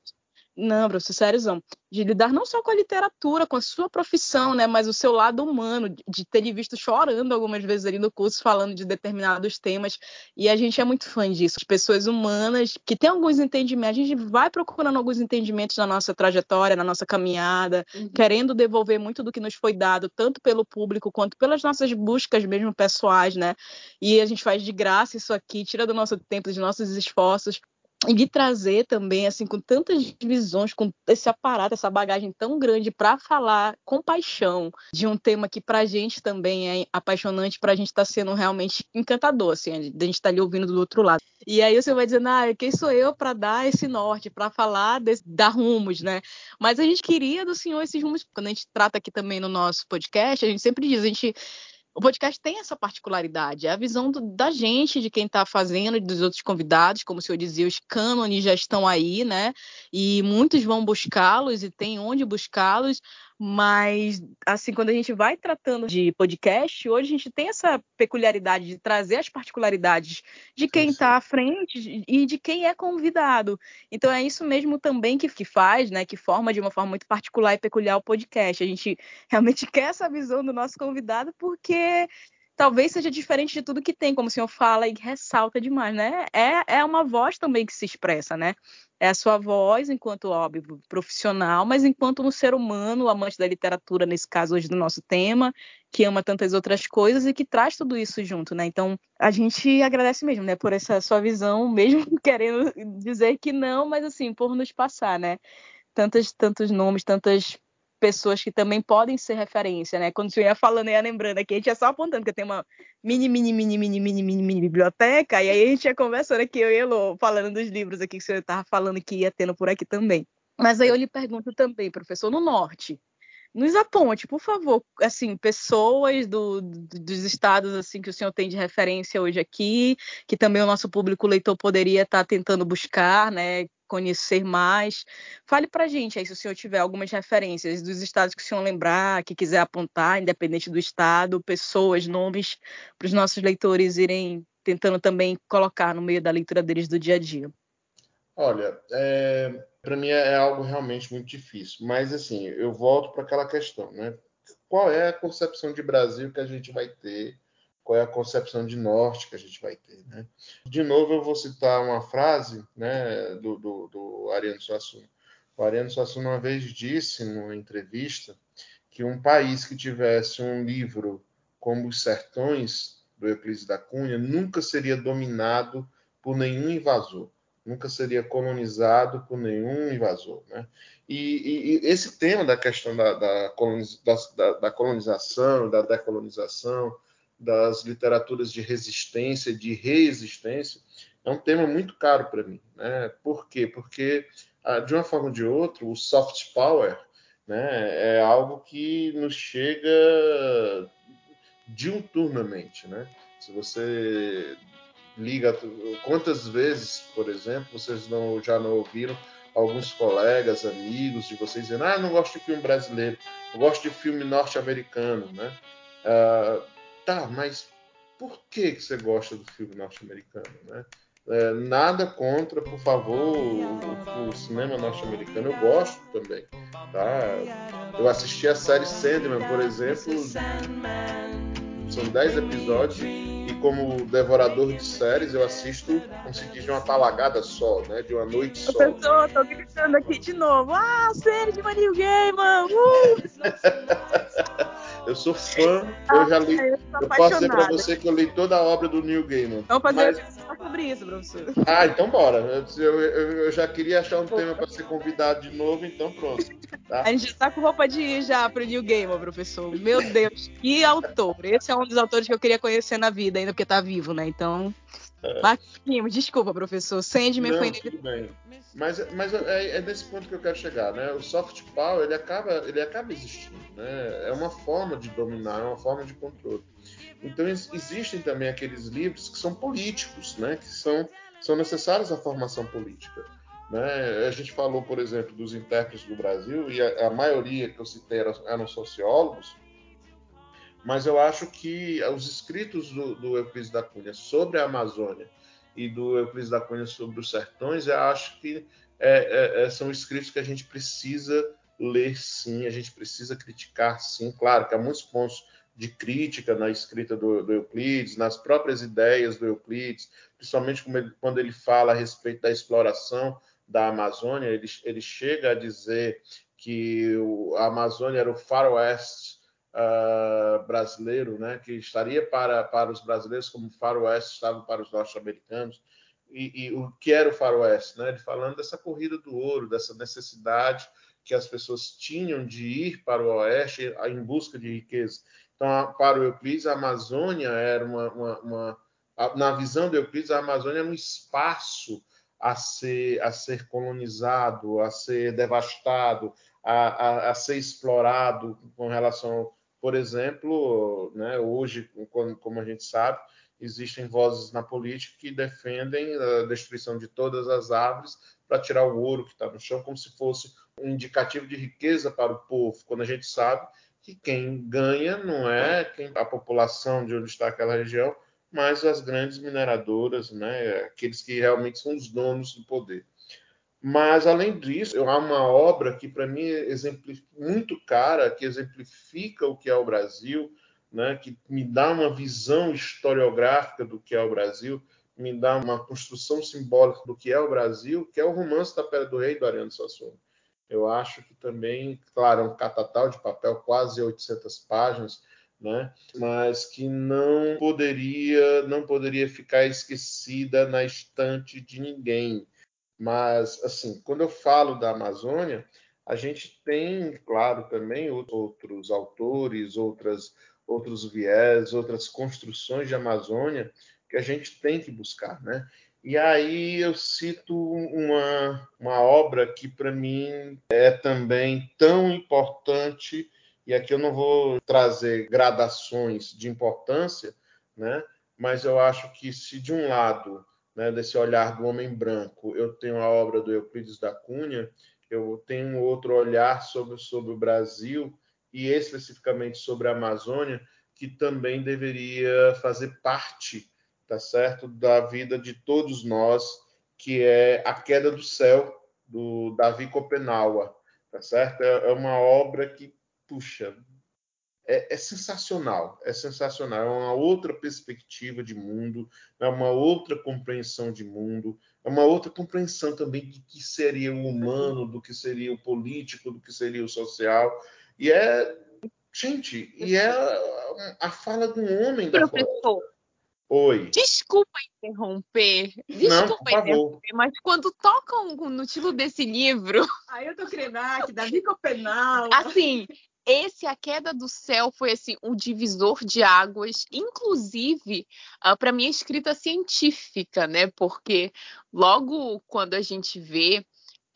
não, professor, sériozão. De lidar não só com a literatura, com a sua profissão, né? Mas o seu lado humano, de ter lhe visto chorando algumas vezes ali no curso, falando de determinados temas. E a gente é muito fã disso. De pessoas humanas que têm alguns entendimentos. A gente vai procurando alguns entendimentos na nossa trajetória, na nossa caminhada, uhum. querendo devolver muito do que nos foi dado, tanto pelo público quanto pelas nossas buscas mesmo pessoais, né? E a gente faz de graça isso aqui, tira do nosso tempo, dos nossos esforços e de trazer também, assim, com tantas visões, com esse aparato, essa bagagem tão grande para falar com paixão de um tema que para a gente também é apaixonante, para a gente está sendo realmente encantador, assim, a gente está ali ouvindo do outro lado. E aí você vai dizendo, ah, quem sou eu para dar esse norte, para falar, de, dar rumos, né? Mas a gente queria do senhor esses rumos, quando a gente trata aqui também no nosso podcast, a gente sempre diz, a gente o podcast tem essa particularidade, é a visão do, da gente, de quem está fazendo, dos outros convidados, como o senhor dizia, os cânones já estão aí, né? E muitos vão buscá-los e tem onde buscá-los, mas, assim, quando a gente vai tratando de podcast, hoje a gente tem essa peculiaridade de trazer as particularidades de quem está à frente e de quem é convidado. Então, é isso mesmo também que, que faz, né? Que forma de uma forma muito particular e peculiar o podcast. A gente realmente *laughs* quer essa visão do nosso convidado porque talvez seja diferente de tudo que tem, como o senhor fala e ressalta demais, né? É, é uma voz também que se expressa, né? É a sua voz enquanto, óbvio, profissional, mas enquanto um ser humano, amante da literatura, nesse caso hoje do nosso tema, que ama tantas outras coisas e que traz tudo isso junto, né? Então, a gente agradece mesmo, né, por essa sua visão, *laughs* mesmo querendo dizer que não, mas assim, por nos passar, né? Tantos, tantos nomes, tantas pessoas que também podem ser referência, né? Quando senhor ia falando, ia lembrando aqui, a gente ia só apontando que tem uma mini, mini, mini, mini, mini, mini, mini biblioteca, e aí a gente ia conversando aqui, eu e Elô, falando dos livros aqui que o senhor estava falando que ia tendo por aqui também. Mas aí eu lhe pergunto também, professor, no norte, nos aponte, por favor, assim, pessoas do, dos estados assim que o senhor tem de referência hoje aqui, que também o nosso público leitor poderia estar tentando buscar, né, conhecer mais. Fale para a gente aí se o senhor tiver algumas referências dos estados que o senhor lembrar, que quiser apontar, independente do estado, pessoas, nomes, para os nossos leitores irem tentando também colocar no meio da leitura deles do dia a dia. Olha, é, para mim é algo realmente muito difícil, mas assim, eu volto para aquela questão, né? Qual é a concepção de Brasil que a gente vai ter? Qual é a concepção de norte que a gente vai ter, né? De novo, eu vou citar uma frase, né, do, do, do Ariano Suassuna. O Ariano Suassuna uma vez disse numa entrevista que um país que tivesse um livro como Os Sertões do Euclides da Cunha nunca seria dominado por nenhum invasor nunca seria colonizado por nenhum invasor. Né? E, e, esse tema da questão da, da, coloniz, da, da, colonização, da decolonização, das literaturas de resistência, de reexistência, é um tema muito caro para mim. Né? Por quê? Porque, ah, de uma forma ou de outra, o soft power né, é algo que nos chega diuturnamente. Né? Se você liga. Quantas vezes, por exemplo, vocês não, já não ouviram alguns colegas, amigos de vocês dizendo: Ah, não gosto de filme brasileiro, eu gosto de filme norte-americano, né? Ah, tá, mas por que, que você gosta do filme norte-americano, né? É, nada contra, por favor, o, o cinema norte-americano. Eu gosto também. Tá? Eu assisti a série Sandman, por exemplo. São 10 episódios como devorador de séries, eu assisto, como se diz, de uma talagada só, né? De uma noite só. Professor, tô gritando aqui de novo. Ah, série de Manil Gamer! Uh! *laughs* Eu sou fã, eu já li. eu, eu posso dizer pra você que eu li toda a obra do Neil Gaiman. Vamos fazer mas... sobre isso, professor. Ah, então bora. Eu, eu, eu já queria achar um tema para ser convidado de novo, então pronto. Tá? *laughs* A gente já tá com roupa de ir já pro Neil Gaiman, professor. Meu Deus, que autor. Esse é um dos autores que eu queria conhecer na vida, ainda porque tá vivo, né? Então. É. Marquinhos, desculpa, professor. Sandman Não, foi bem. Mas, mas é, é nesse ponto que eu quero chegar, né? O soft power ele acaba, ele acaba existindo, né? É uma forma de dominar, é uma forma de controle. Então existem também aqueles livros que são políticos, né? Que são, são necessários à formação política. Né? A gente falou, por exemplo, dos intérpretes do Brasil e a, a maioria que eu citei eram, eram sociólogos mas eu acho que os escritos do, do Euclides da Cunha sobre a Amazônia e do Euclides da Cunha sobre os sertões, eu acho que é, é, é, são escritos que a gente precisa ler sim, a gente precisa criticar sim. Claro que há muitos pontos de crítica na escrita do, do Euclides, nas próprias ideias do Euclides, principalmente ele, quando ele fala a respeito da exploração da Amazônia, ele, ele chega a dizer que o, a Amazônia era o faroeste uh, brasileiro, né, que estaria para, para os brasileiros como o faroeste estava para os norte-americanos. E, e, o que era o faroeste? Né? Ele falando dessa corrida do ouro, dessa necessidade que as pessoas tinham de ir para o oeste em busca de riqueza. Então, para o Euclides, a Amazônia era uma, uma, uma na visão do Euclides, a Amazônia era um espaço a ser, a ser colonizado, a ser devastado, a, a, a ser explorado com relação por exemplo, né, hoje, como a gente sabe, existem vozes na política que defendem a destruição de todas as árvores para tirar o ouro que está no chão, como se fosse um indicativo de riqueza para o povo, quando a gente sabe que quem ganha não é quem, a população de onde está aquela região, mas as grandes mineradoras, né, aqueles que realmente são os donos do poder. Mas, além disso, há uma obra que, para mim, é muito cara, que exemplifica o que é o Brasil, né, que me dá uma visão historiográfica do que é o Brasil, me dá uma construção simbólica do que é o Brasil, que é o romance da Pedra do Rei, do Ariano Suassuna. Eu acho que também, claro, é um catatal de papel, quase 800 páginas, né? mas que não poderia, não poderia ficar esquecida na estante de ninguém mas, assim, quando eu falo da Amazônia, a gente tem, claro, também outros autores, outras, outros viés, outras construções de Amazônia que a gente tem que buscar, né? E aí eu cito uma, uma obra que para mim é também tão importante, e aqui eu não vou trazer gradações de importância, né? mas eu acho que se de um lado, né, desse olhar do homem branco, eu tenho a obra do Euclides da Cunha, eu tenho outro olhar sobre, sobre o Brasil e especificamente sobre a Amazônia, que também deveria fazer parte, tá certo, da vida de todos nós, que é A Queda do Céu, do Davi Copenaua, tá certo? É, é uma obra que, puxa, é, é, sensacional, é sensacional, é uma outra perspectiva de mundo, é uma outra compreensão de mundo, é uma outra compreensão também do que seria o humano, do que seria o político, do que seria o social, e é, gente, e é a fala de um homem Professor, Oi. Desculpa interromper. Desculpa Não, interromper, mas quando tocam no título desse livro. Aí eu tô Krenak, Davi Copenal. *laughs* Assim, esse A Queda do Céu foi assim um divisor de águas, inclusive uh, para minha escrita científica, né? Porque logo quando a gente vê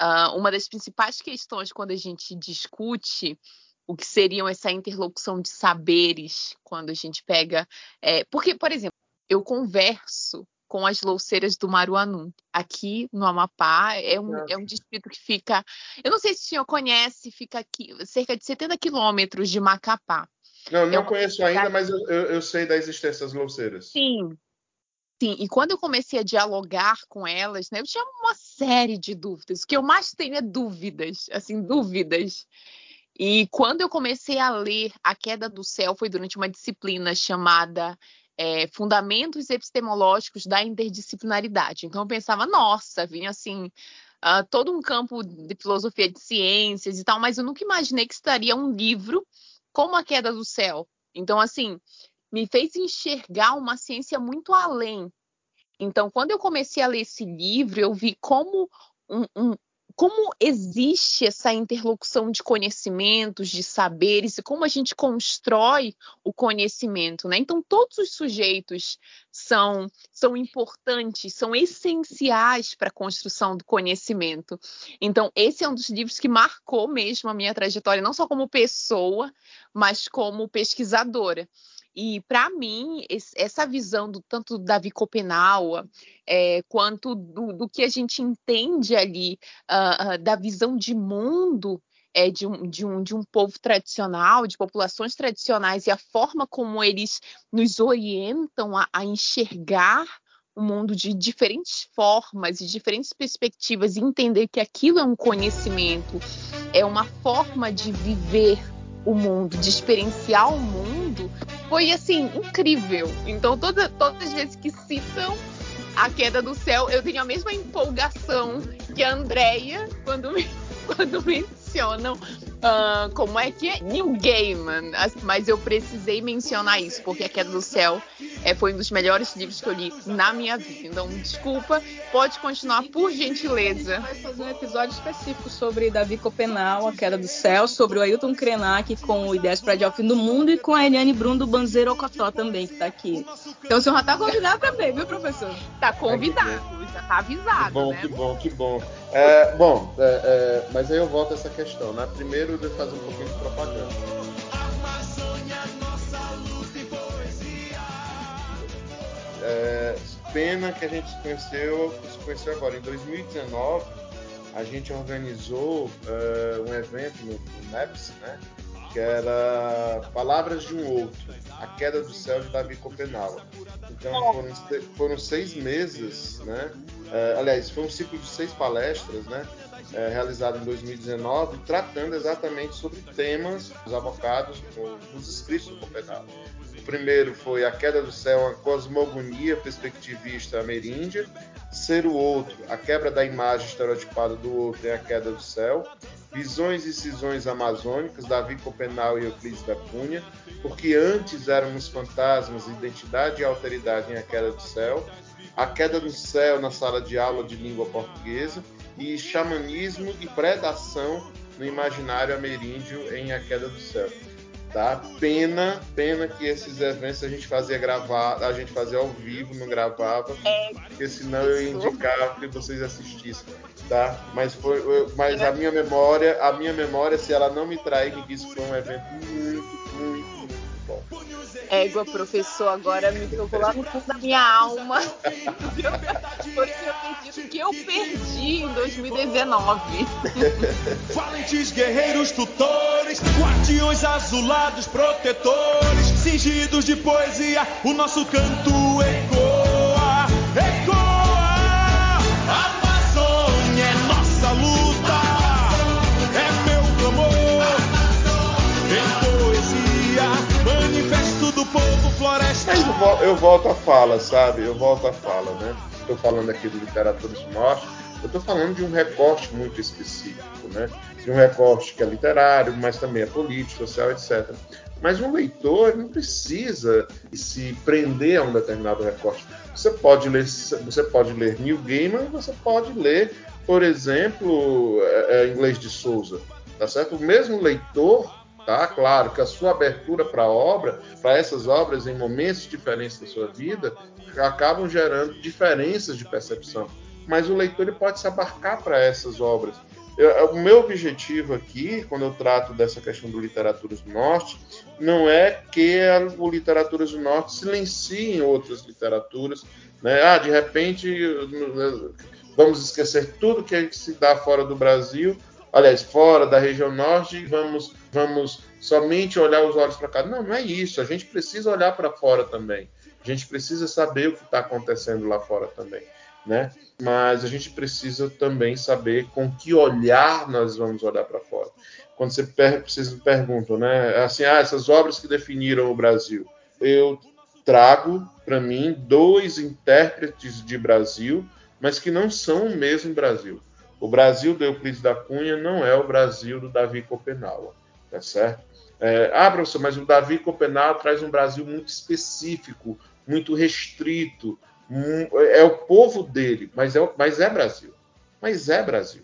uh, uma das principais questões quando a gente discute o que seriam essa interlocução de saberes quando a gente pega, é, porque por exemplo eu converso com as louceiras do Maruanu. Aqui no Amapá é um, é um distrito que fica. Eu não sei se o senhor conhece, fica aqui cerca de 70 quilômetros de Macapá. Não, não é conheço ainda, mas eu, eu, eu, sei da existência das louceiras. Sim. Sim, e quando eu comecei a dialogar com elas, né, eu tinha uma série de dúvidas. O que eu mais tenho é dúvidas, assim, dúvidas. E quando eu comecei a ler A Queda do Céu, foi durante uma disciplina chamada é, fundamentos epistemológicos da interdisciplinaridade. Então eu pensava, nossa, vinha assim uh, todo um campo de filosofia de ciências e tal, mas eu nunca imaginei que estaria um livro como a queda do céu. Então assim me fez enxergar uma ciência muito além. Então quando eu comecei a ler esse livro eu vi como um, um, como existe essa interlocução de conhecimentos, de saberes e como a gente constrói o conhecimento, né? Então todos os sujeitos são são importantes, são essenciais para a construção do conhecimento. Então esse é um dos livros que marcou mesmo a minha trajetória, não só como pessoa, mas como pesquisadora. E para mim, essa visão do tanto do Davi é, quanto do, do, que a gente entende ali uh, uh, da visão de mundo é, de, um, de, um, de um povo tradicional, de populações tradicionais, e a forma como eles nos orientam a, a enxergar o mundo de diferentes formas e diferentes perspectivas, e entender que aquilo é um conhecimento, é uma forma de viver o mundo, de experienciar o mundo, foi assim, incrível. Então, toda, todas as vezes que citam a queda do céu, eu tenho a mesma empolgação que a Andrea quando, me, *laughs* quando mencionam uh, como é que é? New Gaiman. Mas eu precisei mencionar isso, porque A Queda do Céu é, foi um dos melhores livros que eu li na minha vida. Então, desculpa, pode continuar, por gentileza. vai fazer um episódio específico sobre Davi Copenal, A Queda do Céu, sobre o Ailton Krenak com o Ideias para o Fim do Mundo e com a Eliane Bruno do Banzeiro Ocotó também, que está aqui. Então, o senhor já está convidado também, viu, professor? Está convidado já tá avisado. Que bom, né? que bom, que bom. É, bom, é, é, mas aí eu volto a essa questão, né? Primeiro, de fazer um pouquinho de propaganda. É, pena que a gente se conheceu, se conheceu agora. Em 2019, a gente organizou uh, um evento no, no MEPS, né? Que era Palavras de um Outro, A Queda do Céu de Davi Copenau. Então foram, foram seis meses, né? É, aliás, foi um ciclo de seis palestras, né? É, realizado em 2019, tratando exatamente sobre temas dos avocados dos escritos do Copenhague. O primeiro foi A Queda do Céu, uma cosmogonia perspectivista ameríndia. Ser o outro, a quebra da imagem estereotipada do outro em A Queda do Céu. Visões e Cisões Amazônicas, Davi Copenau e Euclides da Cunha, porque antes éramos fantasmas, identidade e alteridade em A Queda do Céu, A Queda do Céu na sala de aula de língua portuguesa e Xamanismo e Predação no imaginário ameríndio em A Queda do Céu. Tá? Pena, pena que esses eventos a gente fazia gravar, a gente fazia ao vivo, não gravava, É, porque senão eu ia indicar que vocês assistissem, tá? Mas foi, eu- mas a minha memória, a minha memória, se ela não me trair, me diz que foi um evento muito, muito bom. égua, professor, agora me jogou lá no fundo da minha alma. *laughs* Porque eu perdi o que eu perdi em 2019. *laughs* Valentes guerreiros tutores, guardiões azulados protetores, cingidos de poesia, o nosso canto ecoa, volto à fala, sabe? Eu volto à fala, né? Estou falando aqui de literatura do norte, eu estou falando de um recorte muito específico, né? De um recorte que é literário, mas também é político, social, etc. Mas um leitor não precisa se prender a um determinado recorte. Você pode ler, você pode ler Neil Gaiman, você pode ler, por exemplo, é, é, Inglês de Souza, tá certo? O mesmo leitor tá? Claro que a sua abertura para a obra, para essas obras em momentos diferentes da sua vida, acabam gerando diferenças de percepção. Mas o leitor ele pode se abarcar para essas obras. Eu- o meu objetivo aqui, quando eu trato dessa questão do Literaturas do Norte, não é que a, o Literaturas do Norte silencie outras literaturas. Né? Ah, de repente, vamos esquecer tudo que se dá fora do Brasil aliás, fora da região norte, vamos, vamos somente olhar os olhos para cá. Não, não é isso. A gente precisa olhar para fora também. A gente precisa saber o que está acontecendo lá fora também, né? Mas a gente precisa também saber com que olhar nós vamos olhar para fora. Quando você per vocês me perguntam, né? Assim, ah, essas obras que definiram o Brasil. Eu trago para mim dois intérpretes de Brasil, mas que não são o mesmo Brasil. O Brasil do Euclides da Cunha não é o Brasil do Davi Copenau, tá certo? É, ah, professor, mas o Davi Copenau traz um Brasil muito específico, muito restrito. hum, É o povo dele, mas é, mas é Brasil. Mas é Brasil,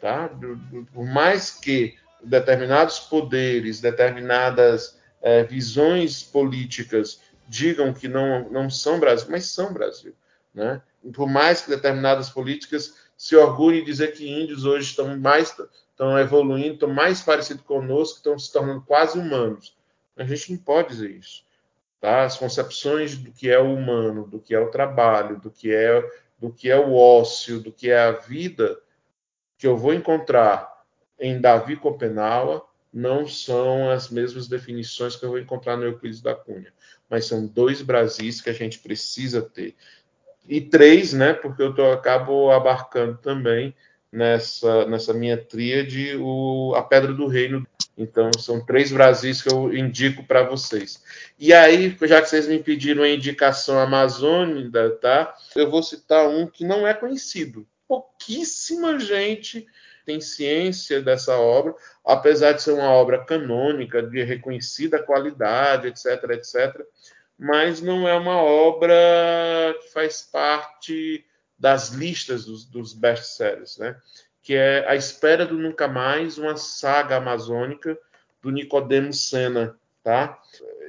tá? Por mais que determinados poderes, determinadas é, visões políticas digam que não, não são Brasil, mas são Brasil, né? Por mais que determinadas políticas se orgulhem de dizer que índios hoje estão mais estão evoluindo, estão mais parecidos conosco, estão se tornando quase humanos. A gente não pode dizer isso. Tá? As concepções do que é o humano, do que é o trabalho, do que é, do que é o ócio, do que é a vida, que eu vou encontrar em Davi Copenaua, não são as mesmas definições que eu vou encontrar no Euclides da Cunha. Mas são dois Brasis que a gente precisa ter e três, né? Porque eu tô, acabo abarcando também nessa, nessa minha tríade o, a Pedra do Reino. Então, são três Brasis que eu indico para vocês. E aí, já que vocês me pediram a indicação amazônica, tá? Eu vou citar um que não é conhecido. Pouquíssima gente tem ciência dessa obra, apesar de ser uma obra canônica, de reconhecida qualidade, etc, etc mas não é uma obra que faz parte das listas dos, dos best-sellers, né? que é A Espera do Nunca Mais, uma saga amazônica do Nicodemo Senna. Tá?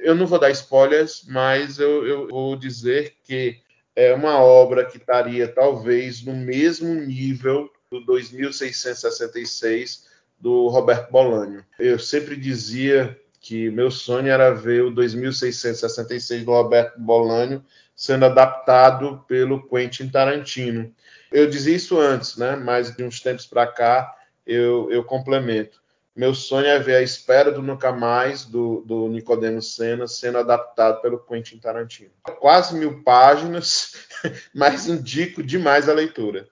Eu não vou dar spoilers, mas eu, eu vou dizer que é uma obra que estaria talvez no mesmo nível do 2666 do Roberto Bolanho. Eu sempre dizia que meu sonho era ver o 2666 do Roberto Bolanho sendo adaptado pelo Quentin Tarantino. Eu dizia isso antes, né? Mas de uns tempos para cá eu, eu complemento. Meu sonho é ver a espera do Nunca Mais do, do Nicodemo Senna sendo adaptado pelo Quentin Tarantino. Quase mil páginas, *laughs* mas indico demais a leitura.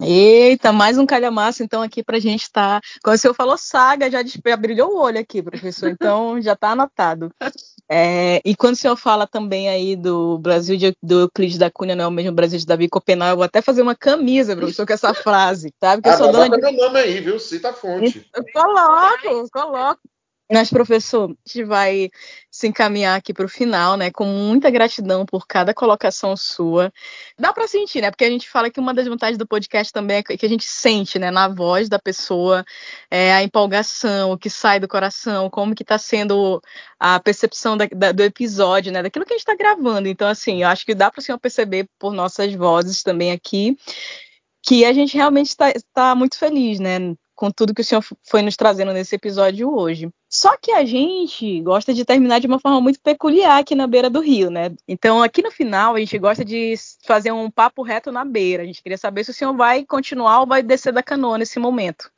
Eita, mais um calhamaço, então, aqui pra gente estar. Tá... Quando o senhor falou saga, já, já brilhou o olho aqui, professor, então *laughs* já tá anotado. É, e quando o senhor fala também aí do Brasil de, do Euclides da Cunha, não é o mesmo Brasil de Davi Copenal, eu vou até fazer uma camisa, professor, com essa frase, tá? Porque ah, eu sou dona de... meu nome aí, viu? Cita a fonte. Eu coloco, coloco. Mas, professor, a gente vai se encaminhar aqui para o final, né? Com muita gratidão por cada colocação sua. Dá para sentir, né? Porque a gente fala que uma das vantagens do podcast também é que a gente sente, né? Na voz da pessoa, é, a empolgação, o que sai do coração, como que está sendo a percepção da, da, do episódio, né? Daquilo que a gente está gravando. Então, assim, eu acho que dá para o senhor perceber por nossas vozes também aqui que a gente realmente está tá muito feliz, né? Com tudo que o senhor foi nos trazendo nesse episódio hoje. Só que a gente gosta de terminar de uma forma muito peculiar aqui na beira do rio, né? Então, aqui no final, a gente gosta de fazer um papo reto na beira. A gente queria saber se o senhor vai continuar ou vai descer da canoa nesse momento.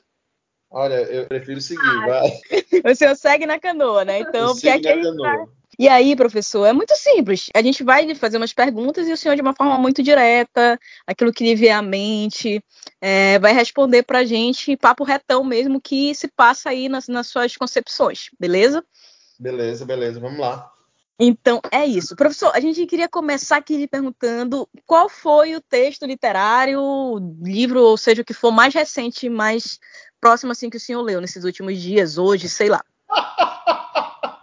Olha, eu prefiro seguir, ah, vai. *laughs* O senhor segue na canoa, né? Então, porque aqui vai... E aí, professor, é muito simples. A gente vai lhe fazer umas perguntas e o senhor, de uma forma muito direta, aquilo que lhe vier à mente, é, vai responder para a gente papo retão mesmo que se passa aí nas, nas suas concepções, beleza? Beleza, beleza, vamos lá. Então, é isso. Professor, a gente queria começar aqui lhe perguntando qual foi o texto literário, livro, ou seja, o que for mais recente, mais próximo assim que o senhor leu nesses últimos dias, hoje, sei lá. *laughs*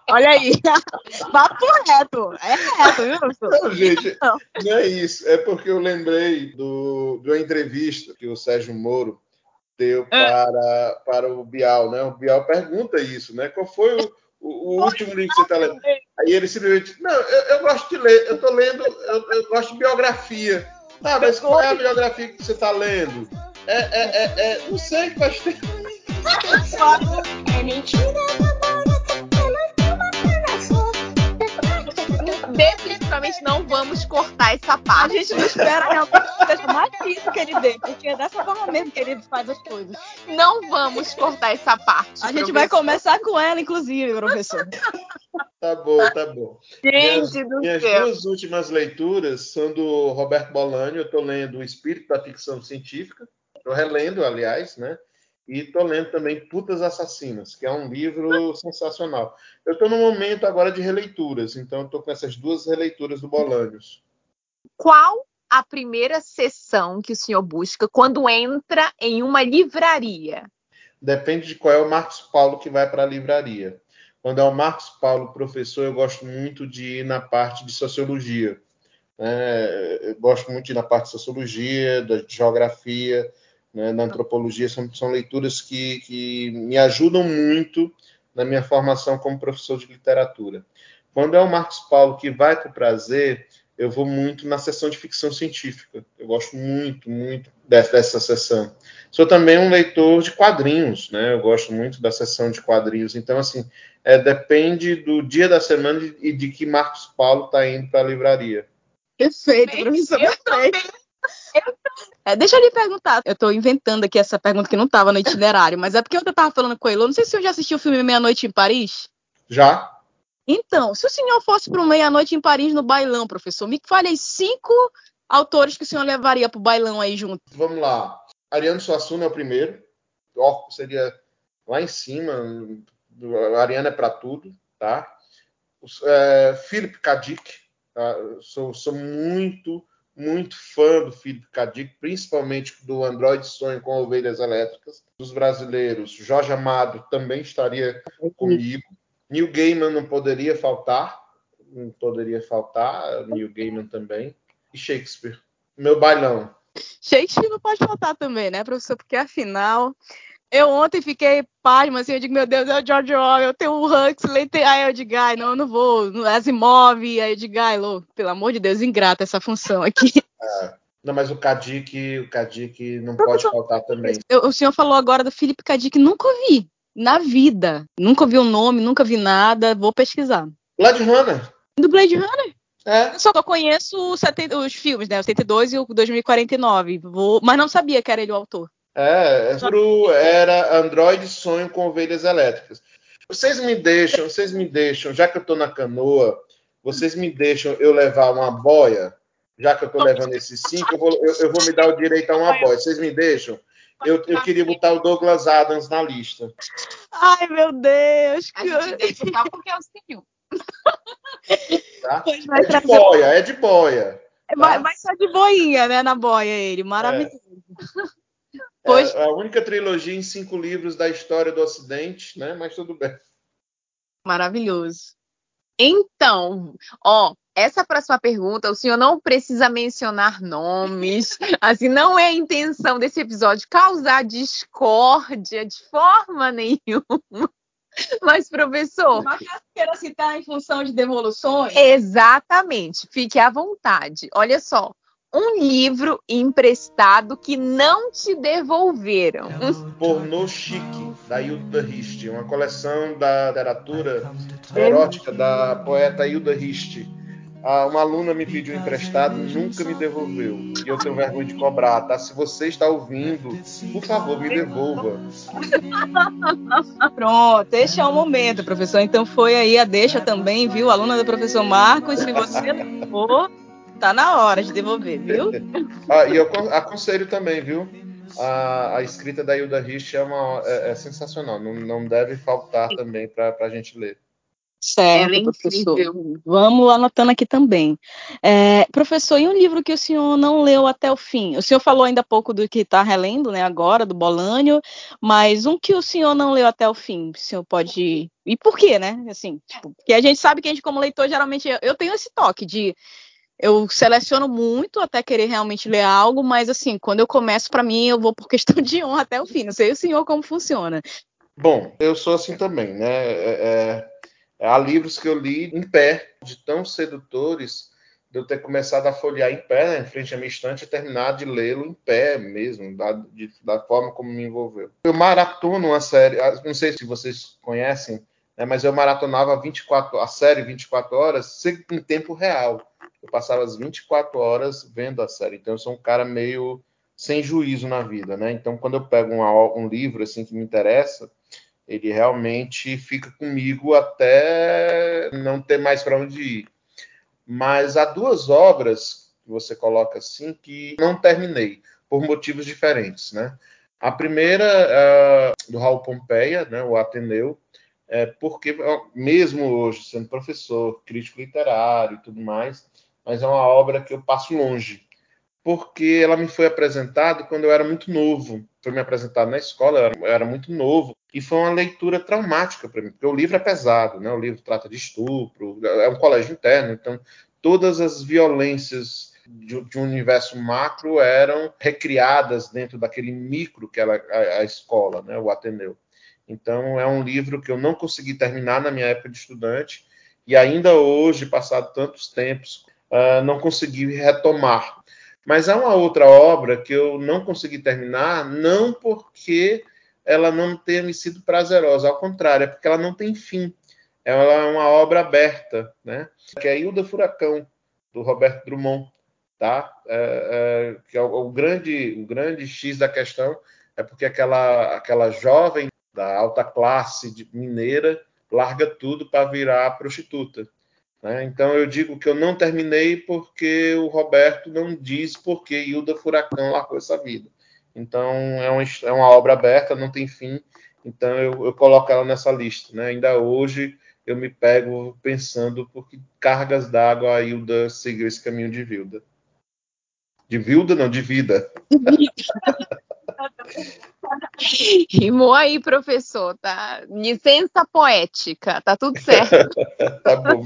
Olha aí. *laughs* Papo reto. É reto, viu, professor? Não, gente, não. é isso. É porque eu lembrei do, de uma entrevista que o Sérgio Moro deu é. para, para o Bial, né? O Bial pergunta isso, né? Qual foi o, o, o último livro que você está lendo? Aí ele simplesmente, não, eu, eu, gosto de ler, eu estou lendo, eu, eu, gosto de biografia. Ah, mas qual é a biografia que você está lendo? É, é, é, é, não sei, faz tempo. *laughs* É mentira. Definitivamente não vamos cortar essa parte. A gente não espera realmente que seja mais difícil que ele dê, porque é dessa forma mesmo que ele faz as coisas. Não vamos cortar essa parte. A gente vai começar com ela, inclusive, professor. Tá bom, tá bom. Gente minhas, do minhas céu. duas últimas leituras são do Roberto Bolani. Eu estou lendo O Espírito da Ficção Científica. Estou relendo, aliás, né? E estou lendo também Putas Assassinas, que é um livro sensacional. Eu estou no momento agora de releituras, então estou com essas duas releituras do Bolanios. Qual a primeira sessão que o senhor busca quando entra em uma livraria? Depende de qual é o Marcos Paulo que vai para a livraria. Quando é o Marcos Paulo professor, eu gosto muito de ir na parte de sociologia. É, eu gosto muito de ir na parte de sociologia, da geografia, né, na antropologia, são, são leituras que, que me ajudam muito na minha formação como professor de literatura. Quando é o Marcos Paulo que vai para o prazer, eu vou muito na sessão de ficção científica. Eu gosto muito, muito dessa, dessa sessão. Sou também um leitor de quadrinhos, né? Eu gosto muito da sessão de quadrinhos. Então, assim, é, depende do dia da semana e de que Marcos Paulo está indo para a livraria. Perfeito, professor. Perfeito. É, deixa eu lhe perguntar. Eu tô inventando aqui essa pergunta que não estava no itinerário, mas é porque eu tava falando com ele. Eu não sei se o senhor já assistiu o filme Meia-Noite em Paris. Já. Então, se o senhor fosse para Meia-Noite em Paris no bailão, professor, me fale aí cinco autores que o senhor levaria pro bailão aí junto. Vamos lá. Ariano Suassuna é o primeiro. Orco seria lá em cima. Ariano é para tudo, tá? É, Philip Kadik. Tá? Sou, sou muito muito fã do Philip K. Dick, principalmente do Android Sonho com ovelhas elétricas. Dos brasileiros, Jorge Amado também estaria comigo. Neil Gaiman não poderia faltar, não poderia faltar, Neil Gaiman também. E Shakespeare, meu bailão. Shakespeare não pode faltar também, né, professor? Porque afinal, eu ontem fiquei pasma, assim, eu digo, meu Deus, é o George Orwell, eu tenho o Huxley, tem a Edgar, não, eu não vou, Asimov, a Edgar, pelo amor de Deus, ingrata essa função aqui. *laughs* É. Não, mas o Kadik, o Kadik não pode faltar também. Eu, o senhor falou agora do Felipe Kadik, nunca ouvi, na vida. Nunca ouvi o nome, nunca vi nada, vou pesquisar. Blade Runner. Do Blade Runner? É. Eu só conheço os, os filmes, né? O 72 e o 2049. Vou, mas não sabia que era ele o autor. É, era Android Sonho com Ovelhas Elétricas. Vocês me deixam, vocês me deixam, já que eu estou na canoa, vocês me deixam eu levar uma boia, já que eu estou levando esses cinco, eu vou, eu, eu vou, me dar o direito a uma boia. Vocês me deixam? Eu, eu, queria botar o Douglas Adams na lista. Ai, meu Deus. Que... A gente deixa só porque é o senhor. Tá? É de boia, é de boia. Tá? Vai, vai só de boinha, né, na boia ele. Maravilhoso. É. Pois... É a única trilogia em cinco livros da história do Ocidente, né? Mas tudo bem. Maravilhoso. Então, ó, essa próxima pergunta, o senhor não precisa mencionar nomes, *laughs* assim, não é a intenção desse episódio causar discórdia de forma nenhuma. Mas, professor. Mas queira citar em função de devoluções? Exatamente, fique à vontade. Olha só, um livro emprestado que não te devolveram. Pornô Chique, da Hilda Rist, uma coleção da literatura erótica da poeta Hilda Rist. Ah, uma aluna me pediu emprestado, nunca me devolveu. E eu tenho vergonha de cobrar, tá? Se você está ouvindo, por favor, me devolva. *laughs* Pronto, este é o momento, professor. Então foi aí a deixa também, viu? Aluna do professor Marcos, se você não for, tá na hora de devolver, viu? *laughs* ah, e eu aconselho também, viu? A, a escrita da Hilda Rich é, uma, é, é sensacional, não, não deve faltar também para a gente ler. Certo, é professor. Vamos anotando aqui também. É, professor, e um livro que o senhor não leu até o fim? O senhor falou ainda há pouco do que está relendo, né, agora, do Bolânio, mas um que o senhor não leu até o fim, o senhor pode... E por quê, né? Assim, tipo, porque a gente sabe que a gente, como leitor, geralmente... Eu tenho esse toque de... Eu seleciono muito até querer realmente ler algo, mas assim, quando eu começo, para mim, eu vou por questão de honra até o fim. Não sei o senhor como funciona. Bom, eu sou assim também, né? É, é Há livros que eu li em pé, de tão sedutores, de eu ter começado a folhear em pé, né, em frente à minha estante, e terminar de lê-lo em pé mesmo, da, de, da, forma como me envolveu. Eu maratono uma série, não sei se vocês conhecem, né, mas eu maratonava 24, a série 24 horas em tempo real. Eu passava as 24 horas vendo a série. Então eu sou um cara meio sem juízo na vida, né? Então quando eu pego um, um livro assim que me interessa, ele realmente fica comigo até não ter mais para onde ir. Mas há duas obras que você coloca assim que não terminei por motivos diferentes, né? A primeira uh, do Raul Pompeia, né, o Ateneu, é porque mesmo hoje sendo professor, crítico literário e tudo mais, mas é uma obra que eu passo longe, porque ela me foi apresentada quando eu era muito novo. Foi me apresentado na escola, eu era, eu era muito novo, e foi uma leitura traumática para mim, porque o livro é pesado, né? O livro trata de estupro, é um colégio interno, então todas as violências de, de um universo macro eram recriadas dentro daquele micro que era a, a escola, né? O Ateneu. Então é um livro que eu não consegui terminar na minha época de estudante e ainda hoje, passado tantos tempos, uh, não consegui retomar. Mas há uma outra obra que eu não consegui terminar, não porque ela não tenha me sido prazerosa, ao contrário, é porque ela não tem fim. Ela é uma obra aberta, né? Que é Hilda Furacão, do Roberto Drummond, tá? É, é, que é o, o, grande, o grande X da questão é porque aquela, aquela jovem da alta classe mineira larga tudo para virar prostituta. Né? Então eu digo que eu não terminei porque o Roberto não diz por que Hilda Furacão largou essa vida. Então é uma, é uma obra aberta, não tem fim. Então eu, eu coloco ela nessa lista. Né? Ainda hoje eu me pego pensando por que cargas d'água a Hilda seguiu esse caminho de Vilda. De Vilda, não, de vida. *laughs* Rimou aí, professor, tá? Licença poética, tá tudo certo. *laughs* tá bom.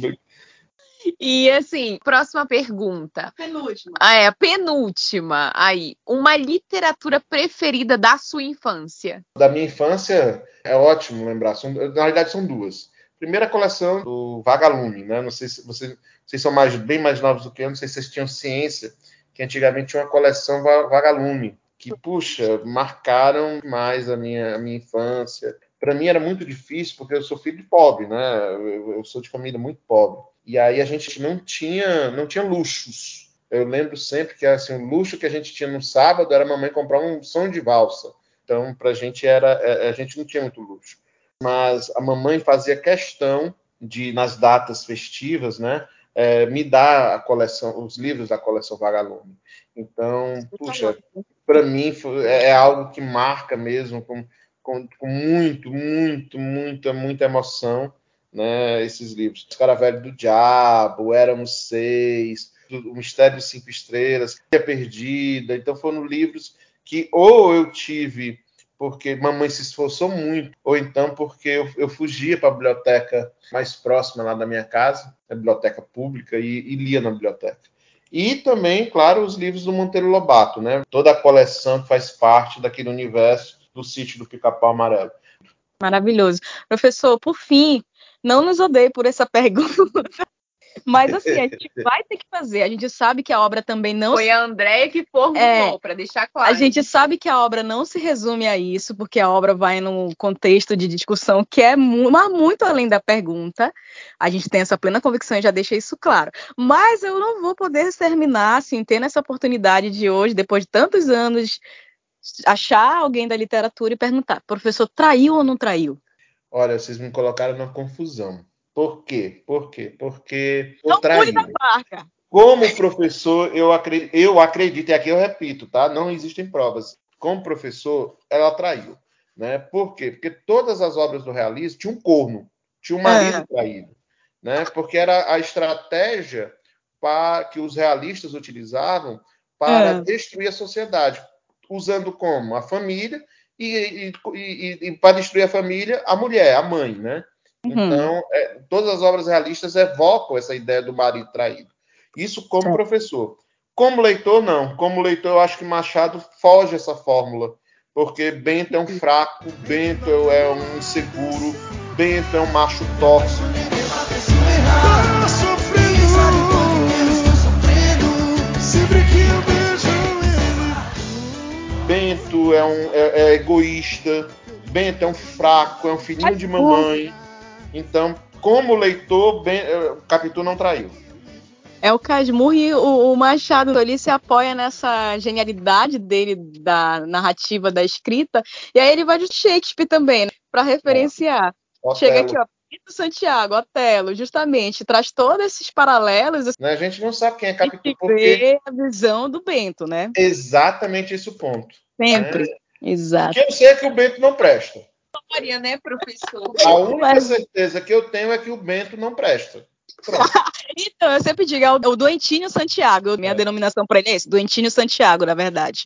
E assim, próxima pergunta. Penúltima. Ah, é, a penúltima. Aí, uma literatura preferida da sua infância? Da minha infância, é ótimo lembrar. São, na realidade, são duas. Primeira coleção do Vagalume, né? Não sei se vocês, vocês são mais, bem mais novos do que eu, não sei se vocês tinham ciência que antigamente tinha uma coleção Vagalume, que, puxa, marcaram mais a minha, a minha infância. Para mim era muito difícil, porque eu sou filho de pobre, né? Eu, eu sou de família muito pobre. E aí a gente não tinha, não tinha luxos. Eu lembro sempre que assim, o luxo que a gente tinha no sábado era a mamãe comprar um som de valsa. Então, para a gente era, é, a gente não tinha muito luxo. Mas a mamãe fazia questão de, nas datas festivas, né, é, me dar a coleção, os livros da coleção Vagalume. Então, puxa, para mim é, é algo que marca mesmo com, com, com muito, muito, muita, muita emoção né, esses livros. Escaravelho do Diabo, Éramos Seis, O Mistério de Cinco Estrelas, A Perdida. Então foram livros que ou eu tive porque mamãe se esforçou muito, ou então porque eu, eu fugia para a biblioteca mais próxima lá da minha casa, a biblioteca pública, e, e lia na biblioteca. E também, claro, os livros do Monteiro Lobato, né? Toda a coleção que faz parte daquele universo do sítio do Pica-Pau Amarelo. Maravilhoso. Professor, por fim, não nos odeie por essa pergunta. Mas assim, a gente *laughs* vai ter que fazer. A gente sabe que a obra também não. Foi a Andréia que formulou, é, para deixar claro. A gente sabe que a obra não se resume a isso, porque a obra vai num contexto de discussão que é muito além da pergunta. A gente tem essa plena convicção e já deixa isso claro. Mas eu não vou poder terminar, assim, tendo essa oportunidade de hoje, depois de tantos anos, achar alguém da literatura e perguntar: professor, traiu ou não traiu? Olha, vocês me colocaram na confusão. Por quê? Por quê? Porque eu traí. Como professor, eu acredito, eu acredito, e aqui eu repito, tá? Não existem provas. Como professor, ela traiu. Né? Por quê? Porque todas as obras do realismo tinham um corno, tinha um marido é. traído. Né? Porque era a estratégia para, que os realistas utilizavam para é. destruir a sociedade, usando como? A família e, e, e, e para destruir a família, a mulher, a mãe, né? Uhum. Então, é, todas as obras realistas evocam essa ideia do marido traído. Isso como é. professor. Como leitor, não. Como leitor, eu acho que Machado foge essa fórmula. Porque Bento é um fraco, Bento é um inseguro, Bento é um macho tóxico. Bento é, um, é, é egoísta, Bento é um fraco, é um filhinho de mamãe. Então, como leitor, ben, eh, Capitu não traiu. É o Casmurro e o, o Machado ali se apoia nessa genialidade dele da narrativa da escrita. E aí ele vai de Shakespeare também, né, para referenciar. É. Chega aqui, ó. Santiago, Otelo, justamente, traz todos esses paralelos. Assim, a gente não sabe quem é Capitu porque... a visão do Bento, né? Exatamente esse o ponto. Sempre, né? exato. Porque eu sei que o Bento não presta história, né, professor? A única certeza que eu tenho é que o Bento não presta. *laughs* então, eu sempre digo, é o, é Doentinho Santiago. Minha é. denominação para ele é esse, Doentinho Santiago, na verdade.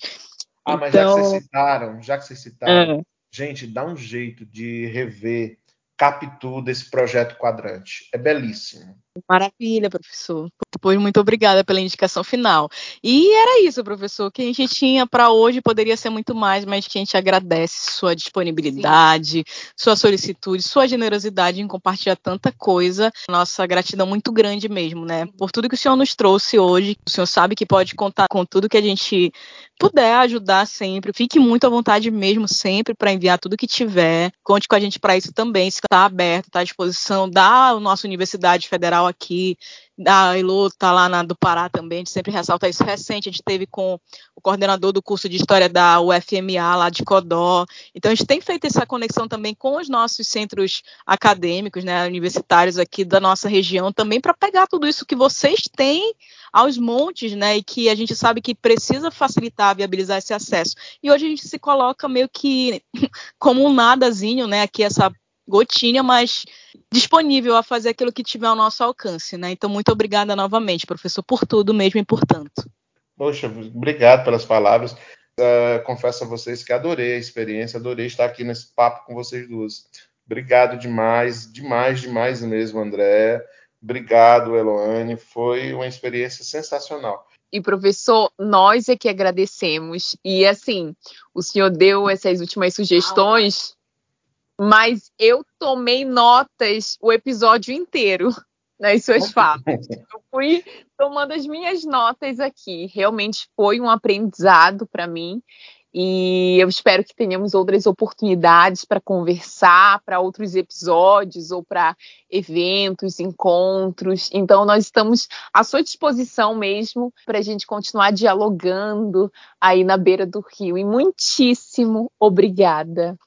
Ah, mas então... já que vocês citaram, já que vocês citaram, é. gente, dá um jeito de rever Capitu desse projeto quadrante. É belíssimo. Maravilha, professor. Pois muito obrigada pela indicação final. E era isso, professor, que a gente tinha para hoje, poderia ser muito mais, mas que a gente agradece sua disponibilidade, Sim. sua solicitude, sua generosidade em compartilhar tanta coisa. Nossa gratidão muito grande mesmo, né? Por tudo que o senhor nos trouxe hoje. O senhor sabe que pode contar com tudo que a gente puder ajudar sempre. Fique muito à vontade mesmo sempre para enviar tudo que tiver. Conte com a gente para isso também. Se está aberto, está à disposição da nossa Universidade Federal aqui, a Elo está lá na, do Pará também, a gente sempre ressalta isso. Recente, a gente teve com o coordenador do curso de História da UFMA, lá de Codó. Então, a gente tem feito essa conexão também com os nossos centros acadêmicos, né, universitários aqui da nossa região, também para pegar tudo isso que vocês têm aos montes, né, e que a gente sabe que precisa facilitar, viabilizar esse acesso. E hoje a gente se coloca meio que *laughs* como um nadazinho, né, aqui essa gotinha, mas disponível a fazer aquilo que tiver ao nosso alcance, né? Então, muito obrigada novamente, professor, por tudo mesmo e por tanto. Poxa, obrigado pelas palavras. Uh, confesso a vocês que adorei a experiência, adorei estar aqui nesse papo com vocês duas. Obrigado demais, demais, demais mesmo, André. Obrigado, Eloane. Foi uma experiência sensacional. E, professor, nós é que agradecemos. E, assim, o senhor deu essas últimas sugestões mas eu tomei notas o episódio inteiro nas suas falas. Eu fui tomando as minhas notas aqui. Realmente foi um aprendizado para mim. E eu espero que tenhamos outras oportunidades para conversar, para outros episódios ou para eventos, encontros. Então, nós estamos à sua disposição mesmo para a gente continuar dialogando aí na beira do rio. E muitíssimo obrigada.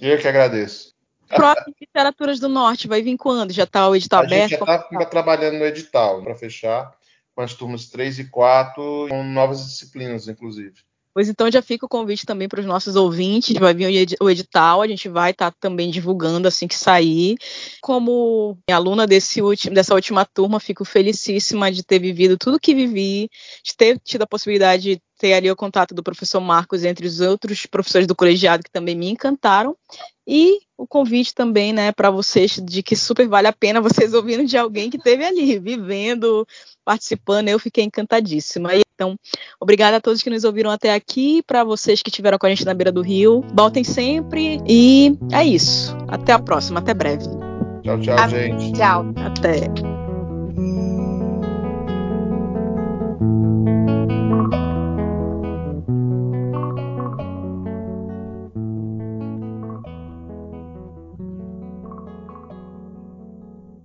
Eu que agradeço. Próximo Literaturas do Norte vai vir quando? Já está o edital a aberto? A gente já está trabalhando no edital para fechar com as turmas 3 e 4, com novas disciplinas, inclusive. Pois então já fica o convite também para os nossos ouvintes, vai vir o edital, a gente vai estar tá também divulgando assim que sair. Como aluna desse último, dessa última turma, fico felicíssima de ter vivido tudo que vivi, de ter tido a possibilidade de ter ali o contato do professor Marcos entre os outros professores do colegiado que também me encantaram. E o convite também, né, para vocês de que super vale a pena vocês ouvindo de alguém que esteve ali, vivendo, participando. Eu fiquei encantadíssima. Então, obrigada a todos que nos ouviram até aqui, para vocês que estiveram com a gente na beira do rio. Voltem sempre e é isso. Até a próxima, até breve. Tchau, tchau, a gente. Tchau. Até.